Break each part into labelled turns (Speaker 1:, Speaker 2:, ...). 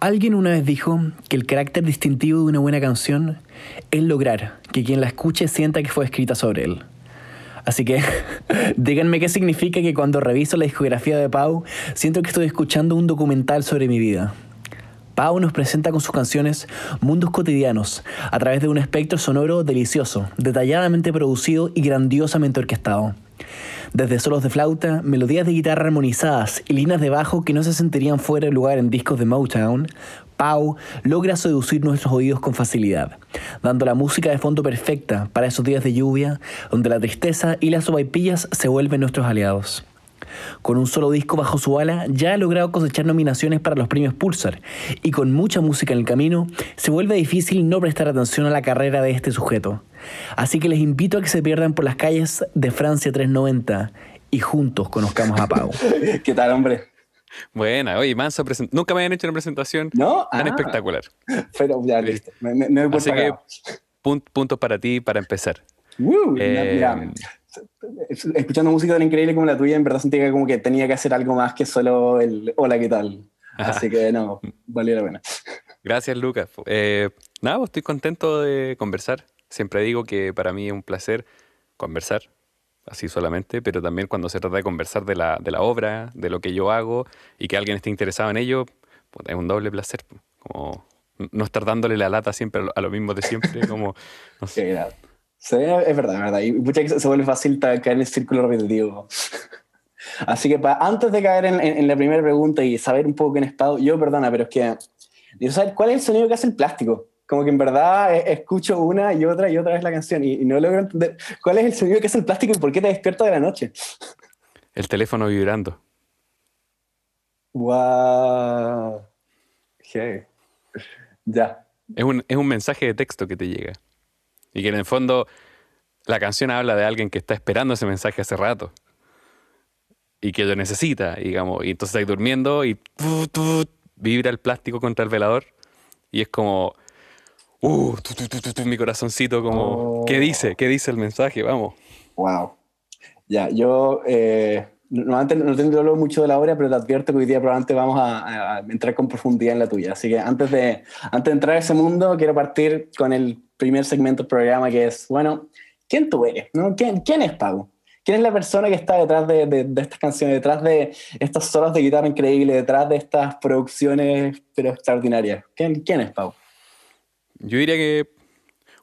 Speaker 1: Alguien una vez dijo que el carácter distintivo de una buena canción es lograr que quien la escuche sienta que fue escrita sobre él. Así que díganme qué significa que cuando reviso la discografía de Pau siento que estoy escuchando un documental sobre mi vida. Pau nos presenta con sus canciones mundos cotidianos a través de un espectro sonoro delicioso, detalladamente producido y grandiosamente orquestado. Desde solos de flauta, melodías de guitarra armonizadas y líneas de bajo que no se sentirían fuera de lugar en discos de Motown, Pau logra seducir nuestros oídos con facilidad, dando la música de fondo perfecta para esos días de lluvia donde la tristeza y las sopaipillas se vuelven nuestros aliados. Con un solo disco bajo su ala, ya ha logrado cosechar nominaciones para los premios Pulsar, y con mucha música en el camino, se vuelve difícil no prestar atención a la carrera de este sujeto. Así que les invito a que se pierdan por las calles de Francia 390 y juntos conozcamos a Pau.
Speaker 2: ¿Qué tal, hombre?
Speaker 3: Buena, oye, manso nunca me habían hecho una presentación
Speaker 2: ¿No?
Speaker 3: tan ah. espectacular.
Speaker 2: Pero ya, listo. Me, me,
Speaker 3: Así que, puntos para ti para empezar.
Speaker 2: Uh, mira, escuchando música tan increíble como la tuya, en verdad sentía como que tenía que hacer algo más que solo el hola, ¿qué tal? Así que no, valió la pena.
Speaker 3: Gracias, Lucas. Eh, nada, pues, estoy contento de conversar. Siempre digo que para mí es un placer conversar, así solamente, pero también cuando se trata de conversar de la, de la obra, de lo que yo hago y que alguien esté interesado en ello, pues, es un doble placer. Como no estar dándole la lata siempre a lo mismo de siempre, como... No sé.
Speaker 2: Sí, es verdad, es verdad. Y muchas veces se vuelve fácil caer en el círculo repetitivo. Así que antes de caer en, la primera pregunta y saber un poco quién es Pau, yo perdona, pero es que quiero saber cuál es el sonido que hace el plástico. Como que en verdad eh, escucho una y otra y otra vez la canción y, no logro entender cuál es el sonido que hace el plástico y por qué te despierta de la noche.
Speaker 3: El teléfono vibrando.
Speaker 2: Wow. Ya.
Speaker 3: Es un, es un mensaje de texto que te llega. Y que en el fondo la canción habla de alguien que está esperando ese mensaje hace rato. Y que lo necesita, digamos. Y entonces está durmiendo y vibra el plástico contra el velador. Y es como, uh, mi corazoncito como, ¿qué dice? ¿Qué dice el mensaje? Vamos.
Speaker 2: Wow. Ya, yo eh, no, antes, no tengo mucho de la obra, pero te advierto que hoy día probablemente vamos a, a, entrar con profundidad en la tuya. Así que antes de, antes de entrar a ese mundo, quiero partir con el primer segmento del programa que es, bueno, ¿quién tú eres? ¿no? ¿Quién, ¿Quién es Pau? ¿Quién es la persona que está detrás de, de, estas canciones, detrás de estas solos de guitarra increíbles, detrás de estas producciones pero extraordinarias? ¿Quién, quién es Pau?
Speaker 3: Yo diría que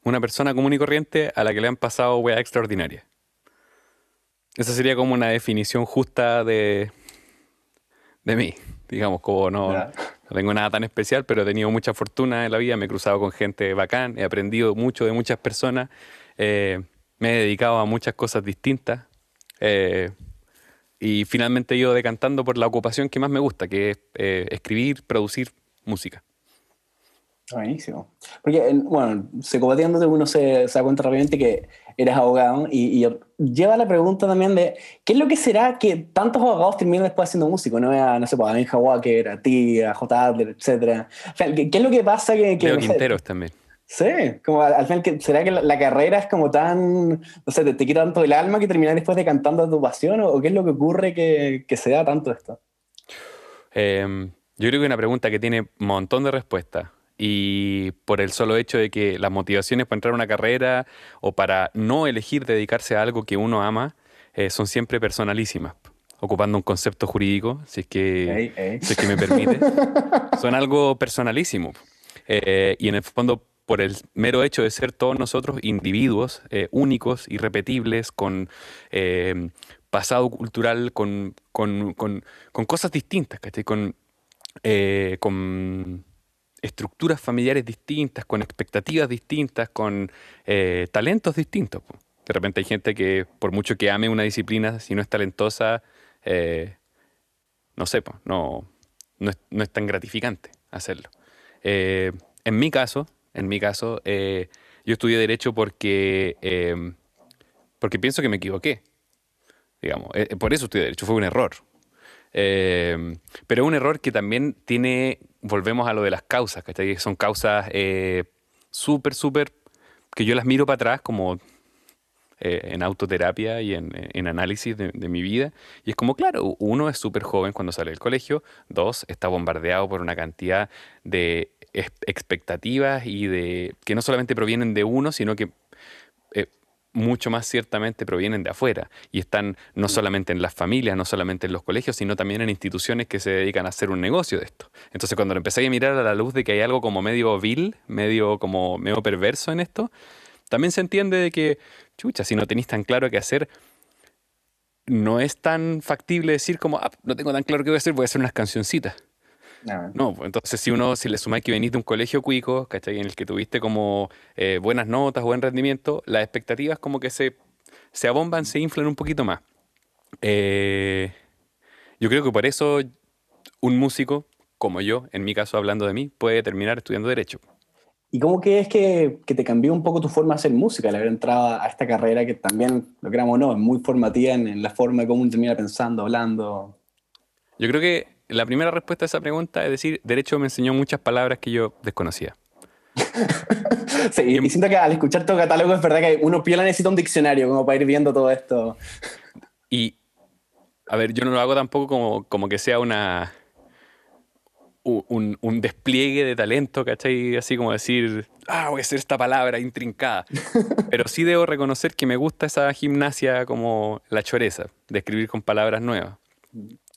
Speaker 3: una persona común y corriente a la que le han pasado weas extraordinarias. Esa sería como una definición justa de, de mí. Digamos, como no, no, tengo nada tan especial, pero he tenido mucha fortuna en la vida, me he cruzado con gente bacán, he aprendido mucho de muchas personas, eh, me he dedicado a muchas cosas distintas eh, y finalmente he ido decantando por la ocupación que más me gusta, que es eh, escribir, producir música.
Speaker 2: Buenísimo. Porque, bueno, psicopateándote uno se, se da cuenta rápidamente que eres abogado y, lleva la pregunta también de ¿qué es lo que será que tantos abogados terminan después haciendo músico? No, a, no sé, pues, a Benja Walker, a ti, a J. Adler, etc. ¿qué, es lo que pasa que... que
Speaker 3: Leo Quinteros también.
Speaker 2: Sí, como al, final, ¿será que la, carrera es como tan, no sé, te, quita tanto el alma que terminas después de cantando a tu pasión? ¿O, qué es lo que ocurre que, que se da tanto esto?
Speaker 3: Em, yo creo que es una pregunta que tiene un montón de respuestas y por el solo hecho de que las motivaciones para entrar a una carrera o para no elegir dedicarse a algo que uno ama eh, son siempre personalísimas, ocupando un concepto jurídico, si es que, Si que me permite, son algo personalísimo. Eh, y en el fondo, por el mero hecho de ser todos nosotros individuos eh, únicos, irrepetibles, con pasado cultural, con, con, con, con cosas distintas, Con, con estructuras familiares distintas, con expectativas distintas, con eh, talentos distintos. De repente hay gente que, por mucho que ame una disciplina, si no es talentosa, eh, no sé, no, no, es, tan gratificante hacerlo. Eh, en mi caso, en mi caso, yo estudié Derecho porque, porque pienso que me equivoqué. Digamos, por eso estudié Derecho, fue un error. Eh, pero es un error que también tiene, volvemos a lo de las causas, que son causas eh, súper, súper, que yo las miro para atrás como eh, en autoterapia y en, análisis de, mi vida. Y es como, claro, uno es súper joven cuando sale del colegio, dos, está bombardeado por una cantidad de expectativas y de que no solamente provienen de uno, sino que eh, mucho más ciertamente provienen de afuera y están no solamente en las familias, no solamente en los colegios, sino también en instituciones que se dedican a hacer un negocio de esto. Entonces cuando lo empecé a mirar a la luz de que hay algo como medio vil, medio como medio perverso en esto, también se entiende de que, chucha, si no tenéis tan claro qué hacer, no es tan factible decir como, ah, no tengo tan claro qué voy a hacer, voy a hacer unas cancioncitas. No, pues, entonces si uno, si le sumáis que venís de un colegio cuico, ¿cachai? En el que tuviste como eh, buenas notas, buen rendimiento, las expectativas como que se, se abomban, se inflan un poquito más. Eh, yo creo que por eso un músico, como yo, en mi caso hablando de mí, puede terminar estudiando Derecho.
Speaker 2: ¿Y cómo que es que, que, te cambió un poco tu forma de hacer música al haber entrado a esta carrera que también, lo creamos o no, es muy formativa en, la forma de cómo uno termina pensando, hablando?
Speaker 3: Yo creo que la primera respuesta a esa pregunta es decir, Derecho me enseñó muchas palabras que yo desconocía.
Speaker 2: sí, y, siento que al escuchar tu catálogo es verdad que uno piola necesita un diccionario como para ir viendo todo esto.
Speaker 3: Y, a ver, yo no lo hago tampoco como, como que sea una un, un, despliegue de talento, ¿cachai? Así como decir, ah, voy a hacer esta palabra intrincada. Pero sí debo reconocer que me gusta esa gimnasia como la choreza, de escribir con palabras nuevas.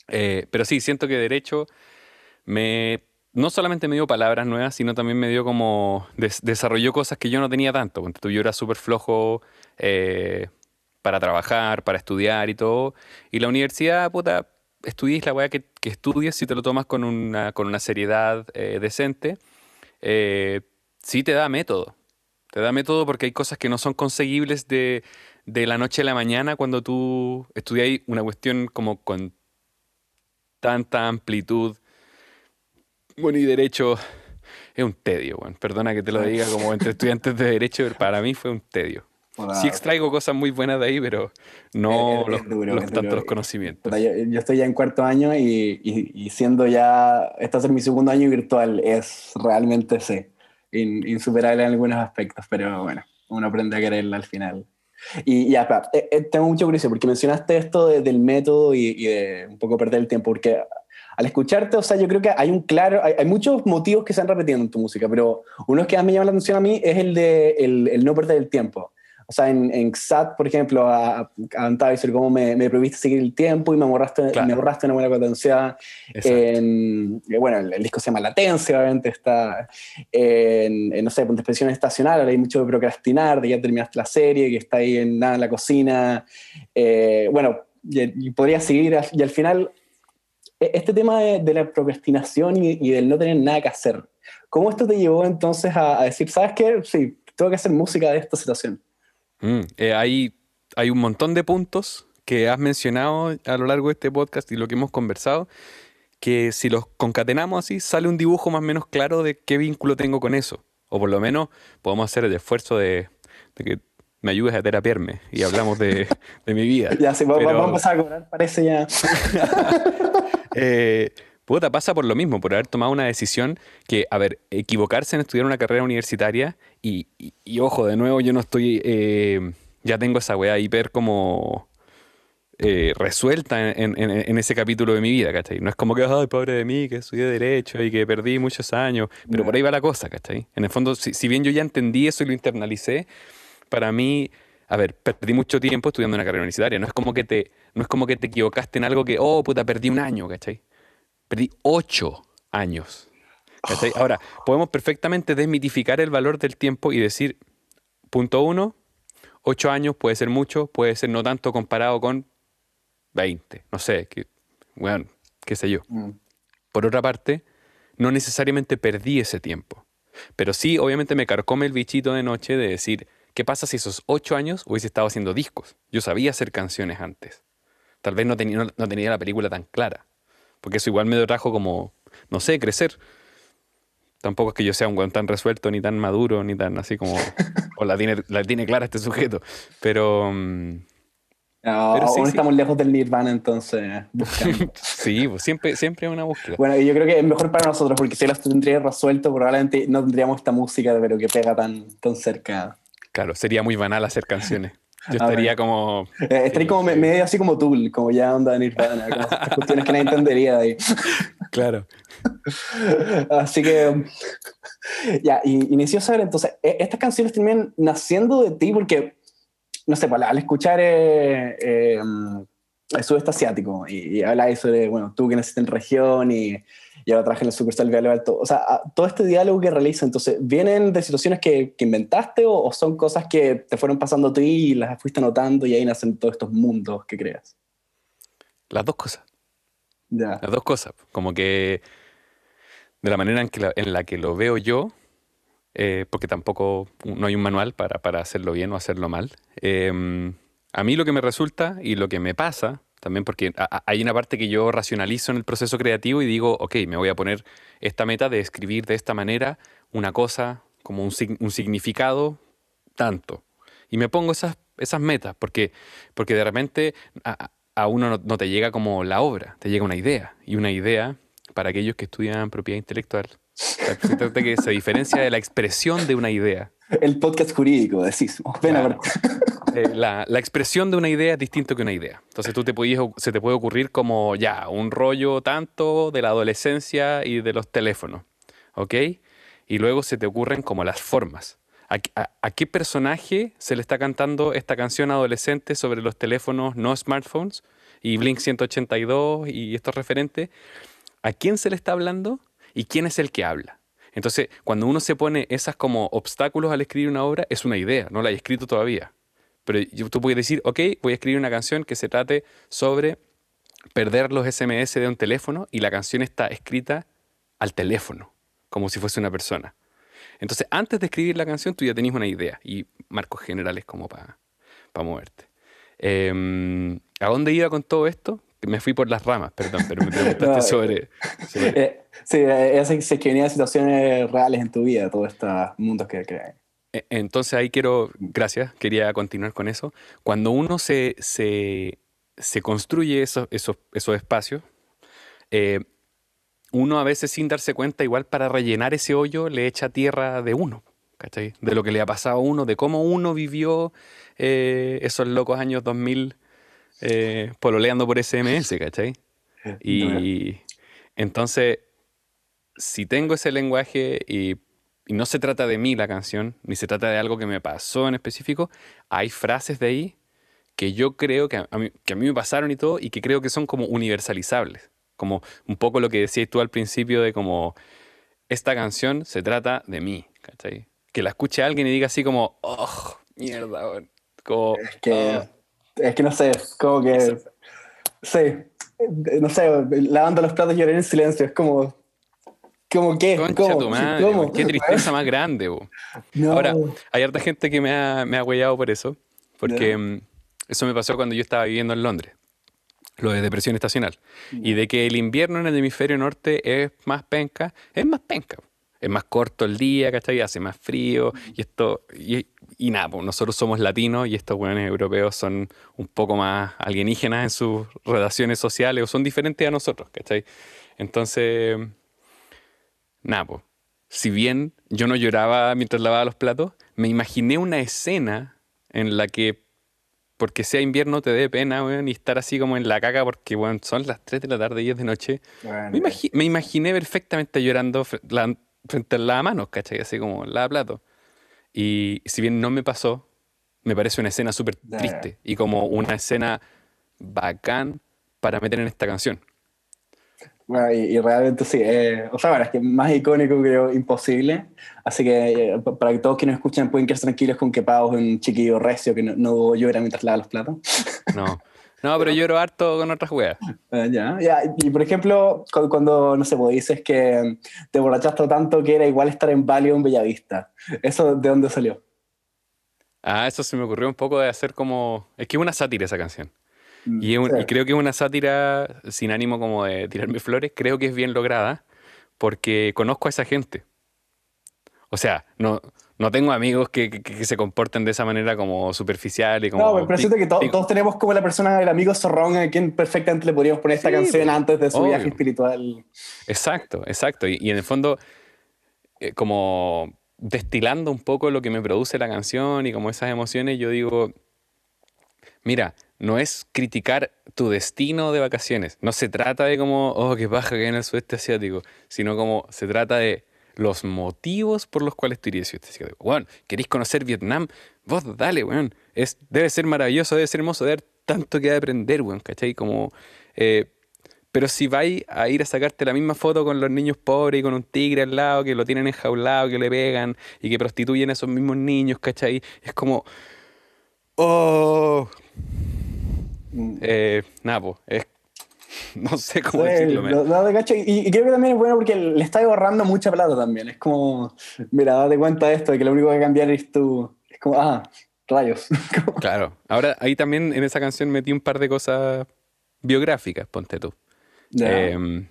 Speaker 3: Eh, pero sí, siento que Derecho me no solamente me dio palabras nuevas, sino también me dio como desarrolló cosas que yo no tenía tanto. Yo era súper flojo eh, para trabajar, para estudiar y todo. Y la universidad, puta, estudies la weá que, que, estudies, si te lo tomas con una, con una seriedad eh, decente, eh, sí te da método. Te da método porque hay cosas que no son conseguibles de, de la noche a la mañana cuando tú estudias una cuestión como con tanta amplitud. Bueno, y derecho es un tedio, bueno. Perdona que te lo diga como entre estudiantes de derecho, pero para mí fue un tedio. Sí extraigo cosas muy buenas de ahí, pero no los, tantos los conocimientos.
Speaker 2: Yo, estoy ya en cuarto año y, y, siendo ya, este es mi segundo año virtual, es realmente sí, insuperable en algunos aspectos, pero bueno, uno aprende a quererla al final. Y ya, eh, eh, tengo mucho curiosidad porque mencionaste esto del método y, de un poco perder el tiempo, porque al escucharte, o sea, yo creo que hay un claro, hay, hay, muchos motivos que se han repetido en tu música, pero uno que más me llama la atención a mí es el de el, el no perder el tiempo. O sea, en, en XAT, por ejemplo, a, cantaba y cómo me, me prohibiste seguir el tiempo y me borraste, me borraste una buena potencia. En, eh, bueno, el, disco se llama Latencia, obviamente está en, no sé, expresión estacional, hay mucho de procrastinar, de ya terminaste la serie, que está ahí en, nada, en la cocina. Eh, bueno, y, podría seguir, y al final, e, este tema de, la procrastinación y, y, del no tener nada que hacer, ¿cómo esto te llevó entonces a, a decir, sabes qué? Sí, tengo que hacer música de esta situación?
Speaker 3: Mm, eh, hay, hay un montón de puntos que has mencionado a lo largo de este podcast y lo que hemos conversado, que si los concatenamos así, sale un dibujo más o menos claro de qué vínculo tengo con eso. O por lo menos podemos hacer el esfuerzo de, que me ayudes a terapiarme y hablamos de, mi vida.
Speaker 2: Ya, sí, vamos a cobrar, parece ya.
Speaker 3: eh, puta, pasa por lo mismo, por haber tomado una decisión que, a ver, equivocarse en estudiar una carrera universitaria y, ojo, de nuevo, yo no estoy, eh, ya tengo esa weá hiper como eh, resuelta en, ese capítulo de mi vida, ¿cachai? No es como que, ay, pobre de mí, que estudié Derecho y que perdí muchos años, pero por ahí va la cosa, ¿cachai? En el fondo, si, si bien yo ya entendí eso y lo internalicé, para mí a ver, perdí mucho tiempo estudiando una carrera universitaria. No es como que te, no es como que te equivocaste en algo que, oh, puta, perdí un año, ¿cachai? Perdí ocho años. Ahora, podemos perfectamente desmitificar el valor del tiempo y decir, punto uno, ocho años puede ser mucho, puede ser no tanto comparado con 20, no sé, que, bueno, qué sé yo. Mm. Por otra parte, no necesariamente perdí ese tiempo, pero sí, obviamente me carcome el bichito de noche de decir, ¿qué pasa si esos ocho años hubiese estado haciendo discos? Yo sabía hacer canciones antes. Tal vez no tenía, no tenía la película tan clara. Porque eso igual me trajo como, no sé, crecer. Tampoco es que yo sea un weón tan resuelto, ni tan maduro, ni tan así como. o la tiene, la tiene clara este sujeto. Pero.
Speaker 2: Mm, no, aún estamos lejos del Nirvana, entonces.
Speaker 3: sí, pues siempre, siempre una búsqueda.
Speaker 2: Bueno, yo creo que es mejor para nosotros, porque si lo tendría resuelto, probablemente no tendríamos esta música, pero que pega tan, tan cerca.
Speaker 3: Claro, sería muy banal hacer canciones. Yo estaría como.
Speaker 2: Eh, estaría como medio así como tú, como ya onda Nirvana, como cuestiones que nadie entendería de ahí.
Speaker 3: Claro.
Speaker 2: Así que. Ya, y inició a saber, entonces, e, estas canciones terminan naciendo de ti porque, no sé, pues, al escuchar eh, eh, el sudeste asiático y, y habla eso de, bueno, tú que naciste en región y y ahora traje en el Superstar Vial Alto. O sea, todo este diálogo que realiza, entonces, ¿vienen de situaciones que, que inventaste o, son cosas que te fueron pasando a ti y las fuiste notando y ahí nacen todos estos mundos que creas?
Speaker 3: Las dos cosas. Ya. Las dos cosas. Como que de la manera en, que la, en la que lo veo yo, eh, porque tampoco no hay un manual para, para, hacerlo bien o hacerlo mal. Eh, a mí lo que me resulta y lo que me pasa también porque hay una parte que yo racionalizo en el proceso creativo y digo, ok, me voy a poner esta meta de escribir de esta manera una cosa como un, significado tanto. Y me pongo esas, esas metas porque, porque de repente a, uno no, te llega como la obra, te llega una idea. Y una idea, para aquellos que estudian propiedad intelectual, que se diferencia de la expresión de una idea.
Speaker 2: El podcast jurídico, decís. Claro.
Speaker 3: Eh, la, expresión de una idea es distinto que una idea. Entonces tú te se te puede ocurrir como ya, un rollo tanto de la adolescencia y de los teléfonos, ¿ok? Y luego se te ocurren como las formas. ¿A, qué personaje se le está cantando esta canción adolescente sobre los teléfonos no smartphones y Blink 182 y estos referentes? ¿A quién se le está hablando y quién es el que habla? Entonces, cuando uno se pone esas como obstáculos al escribir una obra, es una idea, no la he escrito todavía. Pero tú puedes decir, ok, voy a escribir una canción que se trate sobre perder los SMS de un teléfono y la canción está escrita al teléfono, como si fuese una persona. Entonces, antes de escribir la canción, tú ya tenías una idea y marcos generales como para moverte. Em, ¿A dónde iba con todo esto? Me fui por las ramas, perdón, pero me preguntaste sobre...
Speaker 2: Eh, sí, es que venía situaciones reales en tu vida, todos estos mundos que crean.
Speaker 3: E, entonces ahí quiero, gracias, quería continuar con eso. Cuando uno se, se, se construye esos, esos, esos espacios, eh, uno a veces sin darse cuenta, igual para rellenar ese hoyo, le echa tierra de uno, ¿cachai? De lo que le ha pasado a uno, de cómo uno vivió eh, esos locos años 2000 eh, pololeando por SMS, ¿cachai? Y entonces, si tengo ese lenguaje y y no se trata de mí la canción, ni se trata de algo que me pasó en específico, hay frases de ahí que yo creo que a, mí, que a mí me pasaron y todo, y que creo que son como universalizables. Como un poco lo que decías tú al principio de como, esta canción se trata de mí, ¿cachai? Que la escuche alguien y diga así como, oh, mierda, como,
Speaker 2: es que, es que no sé, como que, sí, no sé, lavando los platos y lloré en silencio, es como, ¿Cómo qué? ¿Cómo?
Speaker 3: Qué tristeza más grande. Ahora, hay harta gente que me ha, me ha huellado por eso, porque mm, eso me pasó cuando yo estaba viviendo en Londres, lo de depresión estacional. Y de que el invierno en el hemisferio norte es más penca, es más penca. Es más corto el día, ¿cachai? Hace más frío. Y esto, y, y nada, pues nosotros somos latinos y estos buenos europeos son un poco más alienígenas en sus relaciones sociales o son diferentes a nosotros, ¿cachai? Entonces nada, si bien yo no lloraba mientras lavaba los platos, me imaginé una escena en la que, porque sea invierno, te dé pena, weón, y estar así como en la caca porque, weón, son las 3 de la tarde y 10 de noche. me, imaginé perfectamente llorando frente a la mano, ¿cachai? Así como la plato. Y si bien no me pasó, me parece una escena súper triste y como una escena bacán para meter en esta canción.
Speaker 2: Bueno, y, realmente sí, eh, o sea, bueno, es que más icónico creo imposible, así que eh, para que todos quienes escuchen pueden quedarse tranquilos con que Pau es un chiquillo recio que no, no llora mientras lava los platos.
Speaker 3: No, no, pero lloro harto con otras weas.
Speaker 2: Uh, ya, ya, y por ejemplo, cuando, no sé, vos dices que te borrachaste tanto que era igual estar en Valium Bellavista, ¿eso de dónde salió?
Speaker 3: Ah, eso se me ocurrió un poco de hacer como, es que es una sátira esa canción. Mm, y, creo que es una sátira sin ánimo como de tirarme flores, creo que es bien lograda porque conozco a esa gente. O sea, no, no tengo amigos que, se comporten de esa manera como superficial y como...
Speaker 2: No, pero siento que todos tenemos como la persona, el amigo zorrón a quien perfectamente le podríamos poner esta canción antes de su viaje espiritual.
Speaker 3: Exacto, exacto. Y, en el fondo, eh, como destilando un poco lo que me produce la canción y como esas emociones, yo digo, mira, no es criticar tu destino de vacaciones. No se trata de como, oh, qué baja que hay en el sudeste asiático, sino como se trata de los motivos por los cuales tú irías al sudeste asiático. Bueno, ¿queréis conocer Vietnam? Vos dale, weón. Es, debe ser maravilloso, debe ser hermoso, debe haber tanto que aprender, weón, ¿cachai? Como, eh, pero si vais a ir a sacarte la misma foto con los niños pobres y con un tigre al lado que lo tienen enjaulado, que le pegan y que prostituyen a esos mismos niños, ¿cachai? Es como, oh, eh, nada, pues, no sé cómo decirlo.
Speaker 2: y, creo que también es bueno porque le está ahorrando mucha plata también. Es como, mira, date cuenta de esto, de que lo único que cambiar es tú. Es como, ah, rayos.
Speaker 3: claro. Ahora, ahí también en esa canción metí un par de cosas biográficas, ponte tú. Em,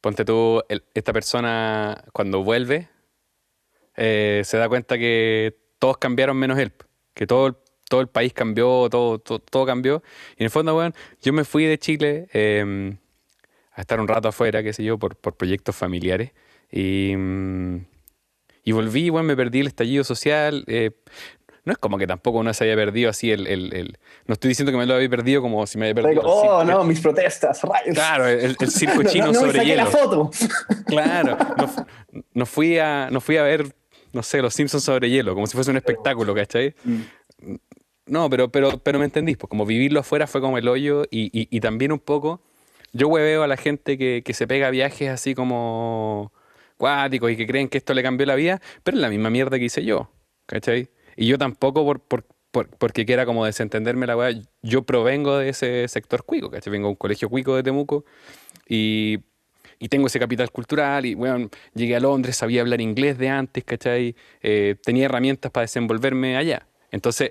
Speaker 3: ponte tú, esta persona cuando vuelve eh, se da cuenta que todos cambiaron menos él. Que todo el todo el país cambió, todo, todo, cambió. Y en el fondo, bueno, yo me fui de Chile em, a estar un rato afuera, qué sé yo, por, por proyectos familiares. Y, mm, y volví, bueno, me perdí el estallido social. Eh, no es como que tampoco uno se haya perdido así el, el, el, No estoy diciendo que me lo había perdido como si me había perdido.
Speaker 2: oh, no, mis protestas, rayos.
Speaker 3: Claro, el, circo chino no, no sobre hielo. la foto. Claro, no, no, fui a, no fui a ver, no sé, los Simpsons sobre hielo, como si fuese un espectáculo, ¿cachai? Mm. No, pero, pero, pero me entendís, pues como vivirlo afuera fue como el hoyo y, y, también un poco, yo hueveo a la gente que, que se pega viajes así como cuáticos y que creen que esto le cambió la vida, pero es la misma mierda que hice yo, ¿cachai? Y yo tampoco por, por, por porque quiera como desentenderme la weá, yo provengo de ese sector cuico, ¿cachai? Vengo a un colegio cuico de Temuco y, y tengo ese capital cultural y, bueno, llegué a Londres, sabía hablar inglés de antes, ¿cachai? Eh, tenía herramientas para desenvolverme allá. Entonces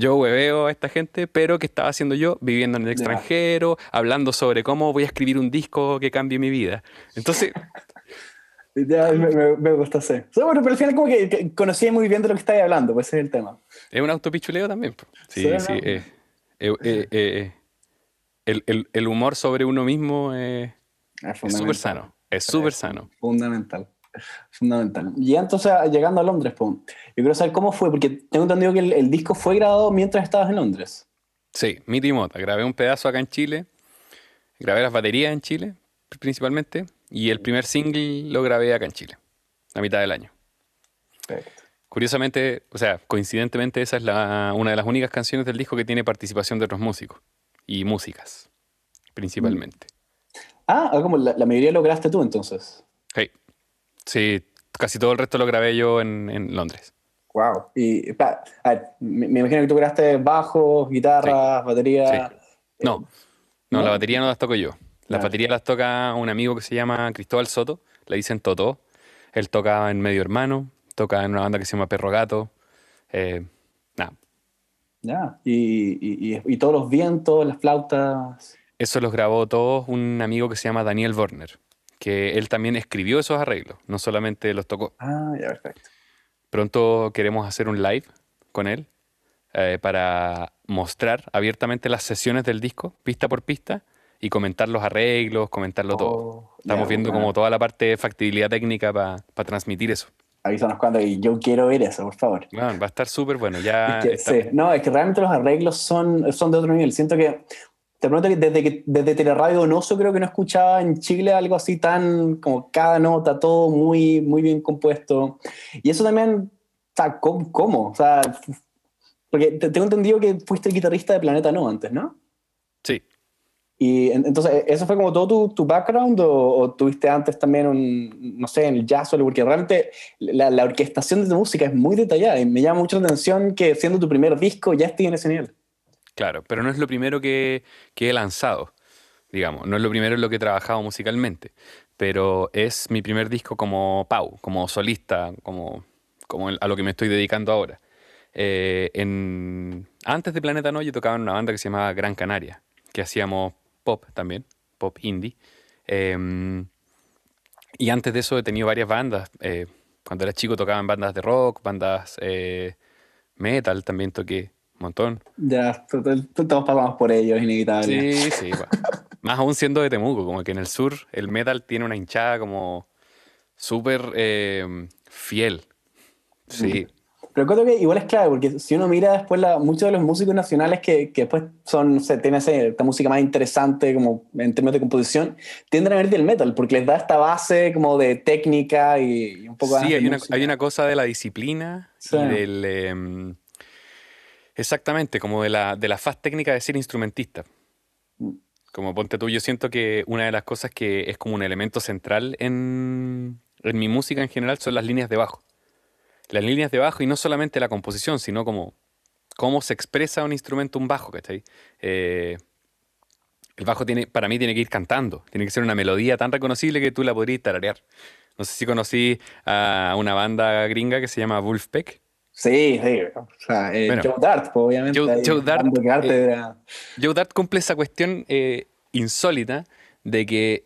Speaker 3: yo hueveo a esta gente, pero ¿qué estaba haciendo yo? Viviendo en el extranjero, hablando sobre cómo voy a escribir un disco que cambie mi vida. Entonces...
Speaker 2: Ya, me, me, gusta hacer. bueno, pero al final como que, conocí muy bien de lo que estáis hablando, pues ese es el tema.
Speaker 3: Es un autopichuleo también. Sí, sí. Eh, eh, eh, el, el, el, humor sobre uno mismo es súper sano. Es súper sano.
Speaker 2: Fundamental. Fundamental. Y entonces, llegando a Londres, yo quiero saber cómo fue, porque tengo entendido que el, disco fue grabado mientras estabas en Londres.
Speaker 3: Sí, mi Mota. Grabé un pedazo acá en Chile, grabé las baterías en Chile, principalmente, y el primer single lo grabé acá en Chile, a mitad del año. Perfecto. Curiosamente, o sea, coincidentemente, esa es la, una de las únicas canciones del disco que tiene participación de otros músicos y músicas, principalmente.
Speaker 2: Ah, ah como la, la mayoría lo grabaste tú entonces.
Speaker 3: Sí. Sí, casi todo el resto lo grabé yo en, Londres.
Speaker 2: Wow. Y me, imagino que tú grabaste bajo, guitarra, batería.
Speaker 3: No, no, la batería no las toco yo. Las baterías las toca un amigo que se llama Cristóbal Soto, le dicen Toto. Él toca en Medio Hermano, toca en una banda que se llama Perro Gato. Eh, nada.
Speaker 2: Ya, y, y, todos los vientos, las flautas.
Speaker 3: Eso los grabó todos un amigo que se llama Daniel Werner que él también escribió esos arreglos, no solamente los tocó.
Speaker 2: Ah, ya, perfecto.
Speaker 3: Pronto queremos hacer un live con él eh, para mostrar abiertamente las sesiones del disco, pista por pista, y comentar los arreglos, comentarlo todo. Oh, Estamos viendo como toda la parte de factibilidad técnica para transmitir eso.
Speaker 2: Avísanos cuando y yo quiero ver eso, por favor.
Speaker 3: va a estar súper bueno. Ya
Speaker 2: sí. No, es que realmente los arreglos son, son de otro nivel. Siento que te pregunto que desde, que desde Teleradio Donoso creo que no escuchaba en Chile algo así tan como cada nota, todo muy, muy bien compuesto. Y eso también, o sea, ¿cómo? O sea, porque tengo entendido que fuiste el guitarrista de Planeta No antes, ¿no?
Speaker 3: Sí.
Speaker 2: Y entonces, ¿eso fue como todo tu, tu background o, tuviste antes también un, no sé, en el jazz o algo? Porque realmente la, la, orquestación de tu música es muy detallada y me llama mucho la atención que siendo tu primer disco ya estés en ese nivel.
Speaker 3: Claro, pero no es lo primero que, he lanzado, digamos, no es lo primero en lo que he trabajado musicalmente, pero es mi primer disco como Pau, como solista, como, a lo que me estoy dedicando ahora. Eh, antes de Planeta No tocaba en una banda que se llamaba Gran Canaria, que hacíamos pop también, pop indie. Em, y antes de eso he tenido varias bandas. Eh, cuando era chico tocaba en bandas de rock, bandas eh, metal también toqué montón.
Speaker 2: Ya, todos pasamos por ellos, inevitable.
Speaker 3: Sí, sí. Más aún siendo de Temuco, como que en el sur el metal tiene una hinchada como súper eh, fiel. Sí.
Speaker 2: Pero creo que igual es clave, porque si uno mira después la, muchos de los músicos nacionales que, que después son, no sé, tienen esta música más interesante como en términos de composición, tienden a venir del metal, porque les da esta base como de técnica y, un poco...
Speaker 3: Sí, hay una, hay una, cosa de la disciplina y del... Em, exactamente, como de la, de la faz técnica de ser instrumentista. Mm. Como ponte tú, yo siento que una de las cosas que es como un elemento central en, en mi música en general son las líneas de bajo las líneas de bajo y no solamente la composición, sino como cómo se expresa un instrumento, un bajo, ¿cachai? Eh, el bajo tiene, para mí tiene que ir cantando, tiene que ser una melodía tan reconocible que tú la podrías tararear. No sé si conocí a una banda gringa que se llama Wolfpack.
Speaker 2: Sí, sí. O sea, eh, Joe Dart, pues, obviamente.
Speaker 3: Joe, Dart, eh, Joe, Dart, cumple esa cuestión insólita de que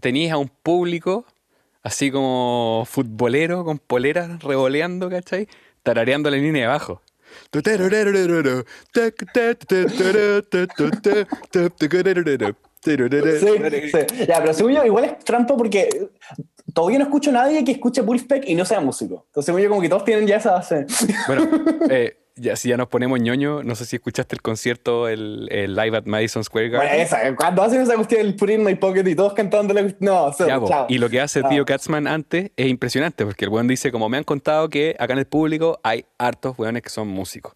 Speaker 3: tenías a un público así como futbolero con poleras revoleando, ¿cachai? Tarareando la línea de abajo. Sí,
Speaker 2: sí. Ya, pero según yo, igual es trampa porque todavía no escucho a nadie que escuche Wolfpack y no sea músico. Entonces, yo, como que todos tienen ya esa base.
Speaker 3: Bueno, eh, ya, si ya nos ponemos ñoño, no sé si escuchaste el concierto, el, live at Madison Square Garden.
Speaker 2: Bueno, esa, cuando hacen esa cuestión, el Put in my pocket y todos cantando la No, chao.
Speaker 3: Y lo que hace Tío Katzman antes es impresionante, porque el weón dice, como me han contado que acá en el público hay hartos weones que son músicos.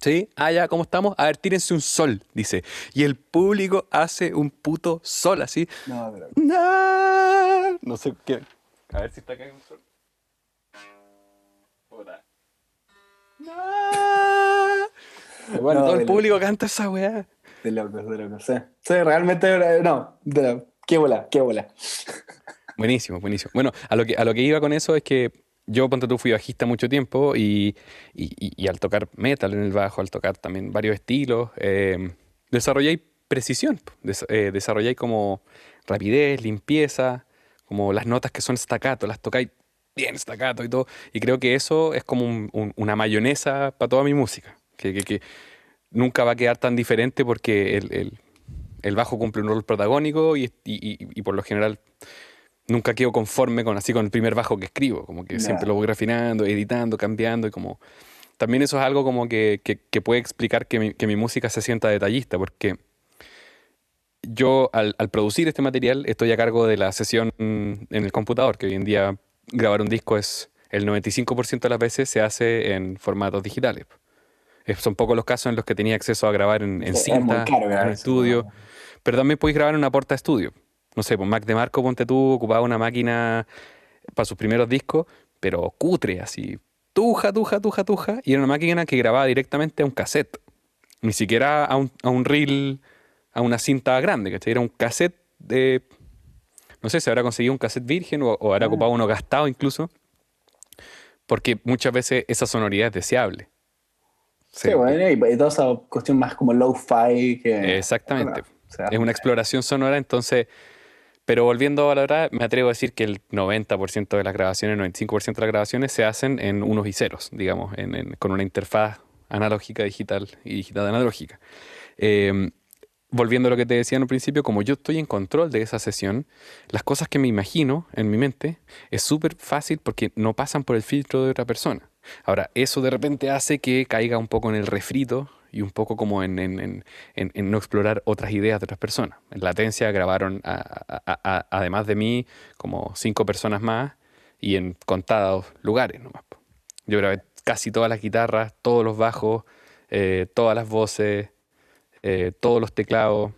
Speaker 3: ¿Sí? Ah, ya, ¿cómo estamos? A ver, tírense un sol, dice. Y el público hace un puto sol así. No, pero... no, no sé qué. A ver si está acá un sol. Bueno, todo el público canta esa weá.
Speaker 2: De locos, de locos. Sí, sí realmente, no, de qué bola, qué bola.
Speaker 3: Buenísimo, buenísimo. Bueno, a lo que, a lo que iba con eso es que yo, ponte tú, fui bajista mucho tiempo y, y, al tocar metal en el bajo, al tocar también varios estilos, eh, desarrollé precisión, eh, desarrollé como rapidez, limpieza, como las notas que son staccato, las tocáis bien staccato y todo. Y creo que eso es como una mayonesa para toda mi música que, nunca va a quedar tan diferente porque el, bajo cumple un rol protagónico y, por lo general nunca quedo conforme con así con el primer bajo que escribo, como que siempre lo voy refinando, editando, cambiando y como... También eso es algo como que, puede explicar que mi, música se sienta detallista, porque yo al, al, producir este material estoy a cargo de la sesión en el computador, que hoy en día grabar un disco es el 95% de las veces se hace en formatos digitales son pocos los casos en los que tenía acceso a grabar en, cinta, en estudio. Pero también podéis grabar en una porta estudio. No sé, pues Mac de Marco, ponte tú, ocupaba una máquina para sus primeros discos, pero cutre, así, tuja, tuja, tuja, tuja, y era una máquina que grababa directamente a un cassette. Ni siquiera a un, a un reel, a una cinta grande, ¿cachai? Era un cassette de. No sé si habrá conseguido un cassette virgen o, o habrá ah. ocupado uno gastado incluso. Porque muchas veces esa sonoridad es deseable.
Speaker 2: Sí, bueno, y, toda esa cuestión más como low-fi que...
Speaker 3: Exactamente. es una exploración sonora, entonces... Pero volviendo a la verdad, me atrevo a decir que el 90% de las grabaciones, el 95% de las grabaciones se hacen en unos y ceros, digamos, con una interfaz analógica digital y digital analógica. Em, volviendo a lo que te decía en un principio, como yo estoy en control de esa sesión, las cosas que me imagino en mi mente es súper fácil porque no pasan por el filtro de otra persona. Ahora, eso de repente hace que caiga un poco en el refrito y un poco como en, no explorar otras ideas de otras personas. En Latencia grabaron, además de mí, como cinco personas más y en contados lugares nomás. Yo grabé casi todas las guitarras, todos los bajos, eh, todas las voces, eh, todos los teclados.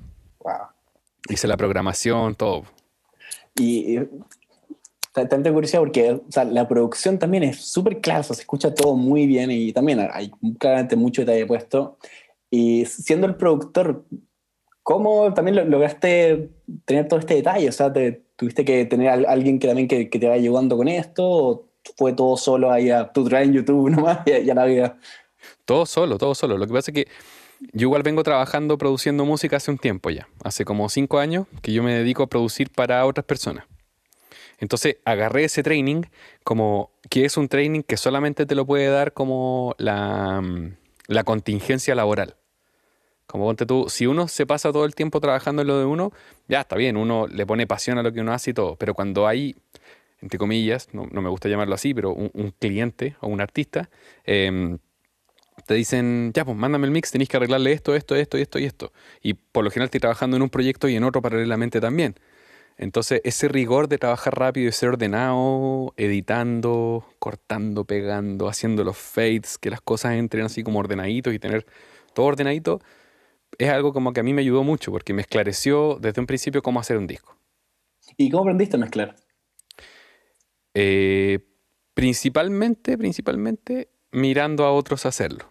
Speaker 3: Hice la programación, todo.
Speaker 2: Y tanta curiosidad porque o sea, la producción también es súper clara, se escucha todo muy bien y también hay claramente mucho detalle puesto. Y siendo el productor, ¿cómo también lograste tener todo este detalle? O sea, te, ¿tuviste que tener a alguien que también que, que te vaya ayudando con esto? ¿O fue todo solo ahí a tutorial en YouTube nomás y ya la vida?
Speaker 3: Todo solo, todo solo. Lo que pasa es que yo igual vengo trabajando produciendo música hace un tiempo ya. Hace como cinco años que yo me dedico a producir para otras personas. Entonces agarré ese training como que es un training que solamente te lo puede dar como la, mm, la contingencia laboral. Como ponte tú, si uno se pasa todo el tiempo trabajando en lo de uno, ya está bien, uno le pone pasión a lo que uno hace y todo, pero cuando hay entre comillas, no, me gusta llamarlo así, pero un, cliente o un artista, em, te dicen, ya, pues mándame el mix, tenéis que arreglarle esto, esto, esto y esto y esto. Y por lo general estoy trabajando en un proyecto y en otro paralelamente también. Entonces, ese rigor de trabajar rápido y ser ordenado, editando, cortando, pegando, haciendo los fades, que las cosas entren así como ordenaditos y tener todo ordenadito, es algo como que a mí me ayudó mucho porque me esclareció desde un principio cómo hacer un disco.
Speaker 2: ¿Y cómo aprendiste a mezclar?
Speaker 3: Eh, principalmente, principalmente mirando a otros hacerlo.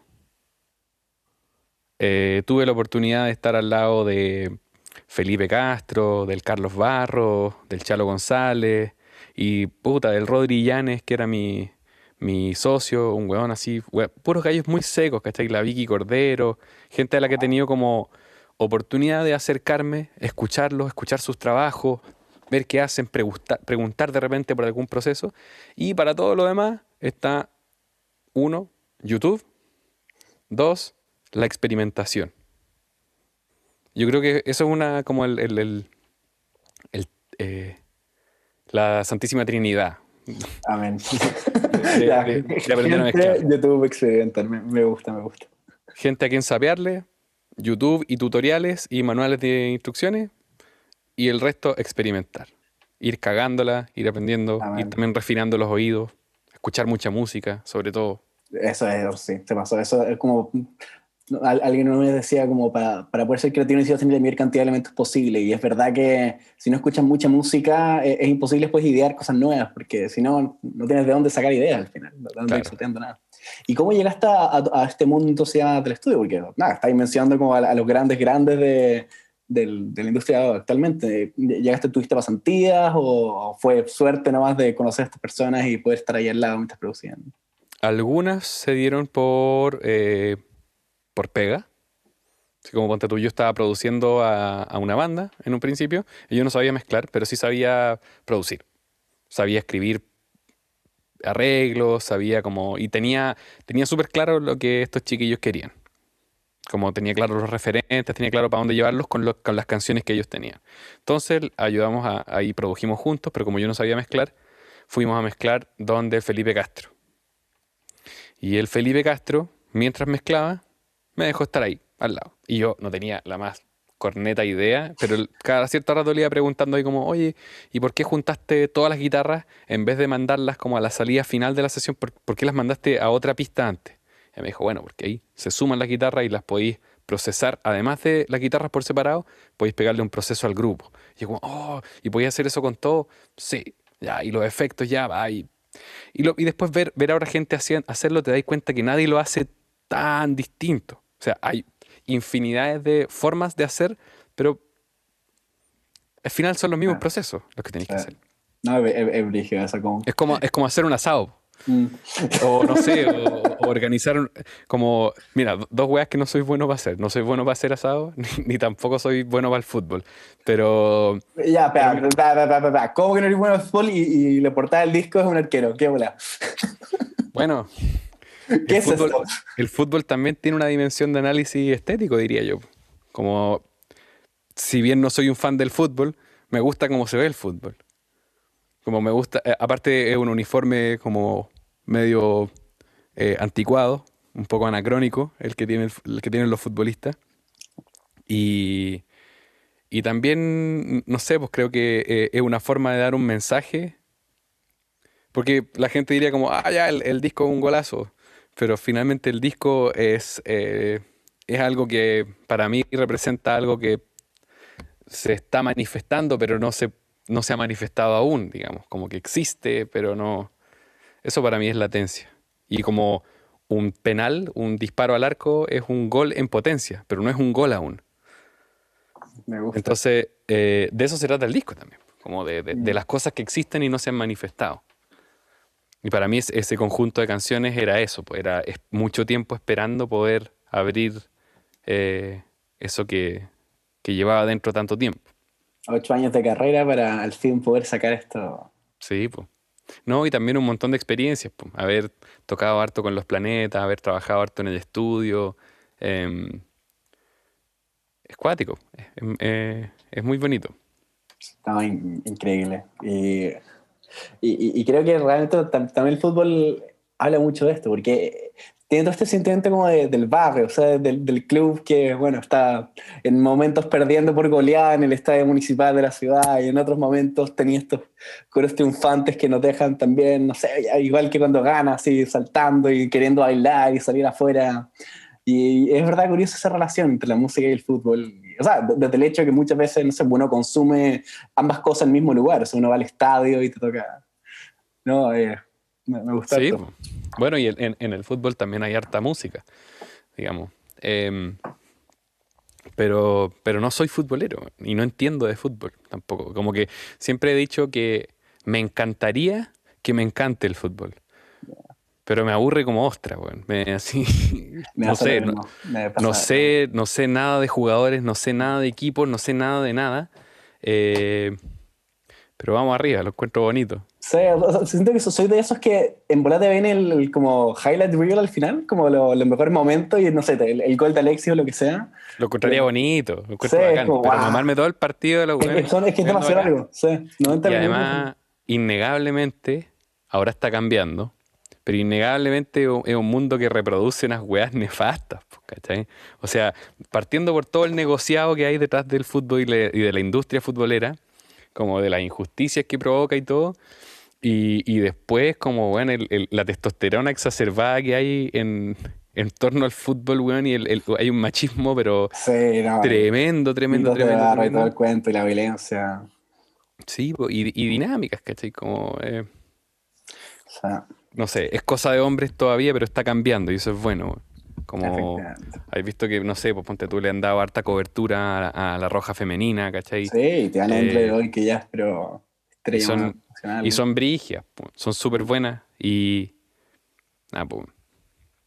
Speaker 3: Eh, tuve la oportunidad de estar al lado de Felipe Castro, del Carlos Barro, del Chalo González y puta, del Rodri Llanes, que era mi, mi socio, un weón así, puros gallos muy secos, ¿cachai? La Vicky Cordero, gente a la que he tenido como oportunidad de acercarme, escucharlos, escuchar sus trabajos, ver qué hacen, preguntar de repente por algún proceso. Y para todo lo demás está, uno, YouTube, dos, la experimentación. Yo creo que eso es una como el, el, eh, la Santísima Trinidad.
Speaker 2: Amén. De, YouTube experimentar, me, gusta, me gusta.
Speaker 3: Gente a quien saberle, YouTube y tutoriales y manuales de instrucciones y el resto experimentar. Ir cagándola, ir aprendiendo, ir también refinando los oídos, escuchar mucha música, sobre todo.
Speaker 2: Eso es, sí, se pasó. Eso es como alguien me decía como para, para poder ser creativo necesitas tener la mayor cantidad de elementos posible y es verdad que si no escuchas mucha música es, imposible después idear cosas nuevas porque si no no tienes de dónde sacar ideas al final no estás nada ¿y cómo llegaste a, a, este mundo sea, del estudio? porque nada, estáis mencionando como a, los grandes grandes de, de, la industria actualmente ¿llegaste, tuviste pasantías o fue suerte nomás de conocer a estas personas y poder estar ahí al lado mientras producían?
Speaker 3: Algunas se dieron por eh, por pega. Así como ponte tú, yo estaba produciendo a, una banda en un principio y yo no sabía mezclar, pero sí sabía producir. Sabía escribir arreglos, sabía como... Y tenía, tenía súper claro lo que estos chiquillos querían. Como tenía claro los referentes, tenía claro para dónde llevarlos con, las canciones que ellos tenían. Entonces ayudamos a, ahí, produjimos juntos, pero como yo no sabía mezclar, fuimos a mezclar donde Felipe Castro. Y el Felipe Castro, mientras mezclaba, me dejó estar ahí, al lado. Y yo no tenía la más corneta idea, pero cada cierto rato le iba preguntando ahí como, oye, ¿y por qué juntaste todas las guitarras en vez de mandarlas como a la salida final de la sesión? ¿Por, qué las mandaste a otra pista antes? Y me dijo, bueno, porque ahí se suman las guitarras y las podéis procesar, además de las guitarras por separado, podéis pegarle un proceso al grupo. Y yo como, oh, ¿y podéis hacer eso con todo? Sí, ya, y los efectos ya, va, y, y, después ver, ver ahora gente hacerlo, te das cuenta que nadie lo hace tan distinto. O sea, hay infinidades de formas de hacer, pero al final son los mismos ah. procesos los que tenéis que hacer.
Speaker 2: No, es, es,
Speaker 3: como... Es como, es como hacer un asado. Mm. O no sé, o, organizar como, mira, dos weas que no soy bueno para hacer. No soy bueno para hacer asado, ni, tampoco soy bueno para el fútbol. Pero.
Speaker 2: Ya, espera, espera, ¿Cómo que no eres bueno para el fútbol y, y le portada el disco es un arquero? ¿Qué bola?
Speaker 3: Bueno, el fútbol, también tiene una dimensión de análisis estético, diría yo. Como, si bien no soy un fan del fútbol, me gusta cómo se ve el fútbol. Como me gusta, eh, aparte es un uniforme como medio eh, anticuado, un poco anacrónico, el que, tiene el, que tienen los futbolistas. Y, y también, no sé, pues creo que eh, es una forma de dar un mensaje. Porque la gente diría como, ah, ya, el, el disco es un golazo pero finalmente el disco es, eh, es algo que para mí representa algo que se está manifestando, pero no se, no se ha manifestado aún, digamos, como que existe, pero no... Eso para mí es latencia. Y como un penal, un disparo al arco, es un gol en potencia, pero no es un gol aún. Me gusta. Entonces, eh, de eso se trata el disco también, como de, de, de, las cosas que existen y no se han manifestado. Y para mí ese conjunto de canciones era eso, pues era mucho tiempo esperando poder abrir eh, eso que, llevaba dentro tanto tiempo.
Speaker 2: Ocho años de carrera para al fin poder sacar esto.
Speaker 3: Sí, pues. No, y también un montón de experiencias, pues. Haber tocado harto con los planetas, haber trabajado harto en el estudio. Em, es cuático, es, muy bonito.
Speaker 2: Estaba increíble. Y Y, y, creo que realmente también el fútbol habla mucho de esto, porque tiene todo este sentimiento como del barrio, o sea, del, del, club que, bueno, está en momentos perdiendo por goleada en el estadio municipal de la ciudad y en otros momentos tenía estos coros triunfantes que nos dejan también, no sé, igual que cuando gana, así saltando y queriendo bailar y salir afuera. Y es verdad curiosa esa relación entre la música y el fútbol. O sea, desde el hecho de que muchas veces, no sé, uno consume ambas cosas en el mismo lugar. O sea, uno va al estadio y te toca... No, eh, me, gusta. Sí,
Speaker 3: bueno, y en, en, el fútbol también hay harta música, digamos. Em, pero, pero no soy futbolero y no entiendo de fútbol tampoco. Como que siempre he dicho que me encantaría que me encante el fútbol. Pero me aburre como ostra, güey. Me, así, no sé, no, sé, no sé nada de jugadores, no sé nada de equipos, no sé nada de nada. Eh, pero vamos arriba, lo encuentro bonito.
Speaker 2: Sí, siento que soy de esos que en bola te ven el, como highlight reel al final, como los mejores momentos y no sé, el, gol de Alexis o lo que sea.
Speaker 3: Lo encontraría bonito, lo encuentro bacán, pero wow. todo el partido de los
Speaker 2: es, es, que es demasiado algo, sí. 90
Speaker 3: y además, innegablemente, ahora está cambiando, pero innegablemente es un mundo que reproduce unas weas nefastas, ¿cachai? O sea, partiendo por todo el negociado que hay detrás del fútbol y de la industria futbolera, como de las injusticias que provoca y todo. Y, después, como, bueno, la testosterona exacerbada que hay en, torno al fútbol, weón, y hay un machismo, pero tremendo, tremendo, tremendo.
Speaker 2: Y todo el cuento y la violencia.
Speaker 3: Sí, y, dinámicas, ¿cachai? Como. Eh, no sé, es cosa de hombres todavía, pero está cambiando y eso es bueno. Como has visto que, no sé, pues ponte tú le han dado harta cobertura a, la roja femenina, ¿cachai?
Speaker 2: Sí, te dan eh, de hoy que ya es, pero
Speaker 3: y son, y son brigias, son súper buenas y. Nada, pues.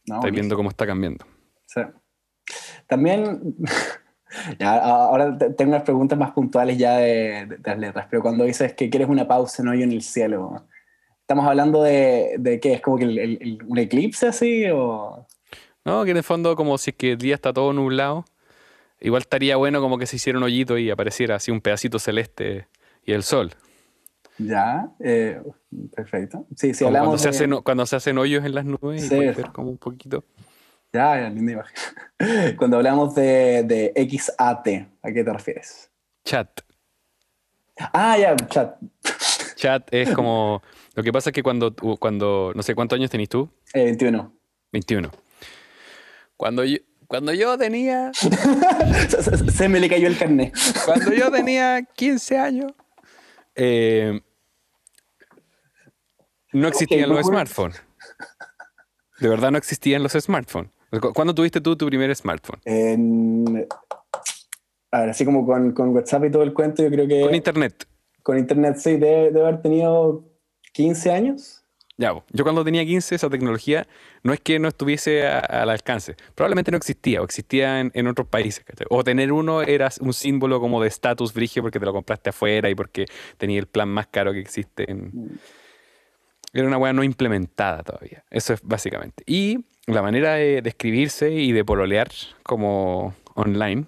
Speaker 3: estáis viendo cómo está cambiando.
Speaker 2: Sí. También. ahora tengo unas preguntas más puntuales ya de, las letras, pero cuando dices que quieres una pausa en hoyo en el cielo, ¿estamos hablando de, de qué? ¿Es como que el, un eclipse así? O...
Speaker 3: No, que en el fondo como si es que el día está todo nublado, igual estaría bueno como que se hiciera un hoyito y apareciera así un pedacito celeste y el sol.
Speaker 2: Ya, eh, perfecto. Sí, sí, hablamos
Speaker 3: cuando, se hacen, cuando se hacen hoyos en las nubes y ver como un poquito.
Speaker 2: Ya, ya, linda imagen. Cuando hablamos de, de XAT, ¿a qué te refieres?
Speaker 3: Chat.
Speaker 2: Ah, ya, chat.
Speaker 3: Chat es como... Lo que pasa es que cuando, cuando no sé, ¿cuántos años tenés tú?
Speaker 2: Eh, 21.
Speaker 3: 21. Cuando yo, cuando yo tenía.
Speaker 2: se, me le cayó el carnet.
Speaker 3: cuando yo tenía 15 años, eh, no existían los smartphones. De verdad no existían los smartphones. ¿Cuándo tuviste tú tu primer smartphone?
Speaker 2: a ver, así como con, con, WhatsApp y todo el cuento, yo creo que.
Speaker 3: Con internet.
Speaker 2: Con internet, sí, debe haber tenido 15 años.
Speaker 3: Ya, yo cuando tenía 15 esa tecnología no es que no estuviese al alcance, probablemente no existía o existía en, otros países. O tener uno era un símbolo como de estatus frigio porque te lo compraste afuera y porque tenía el plan más caro que existe. Mm. Era una weá no implementada todavía. Eso es básicamente. Y la manera de, de escribirse y de pololear como online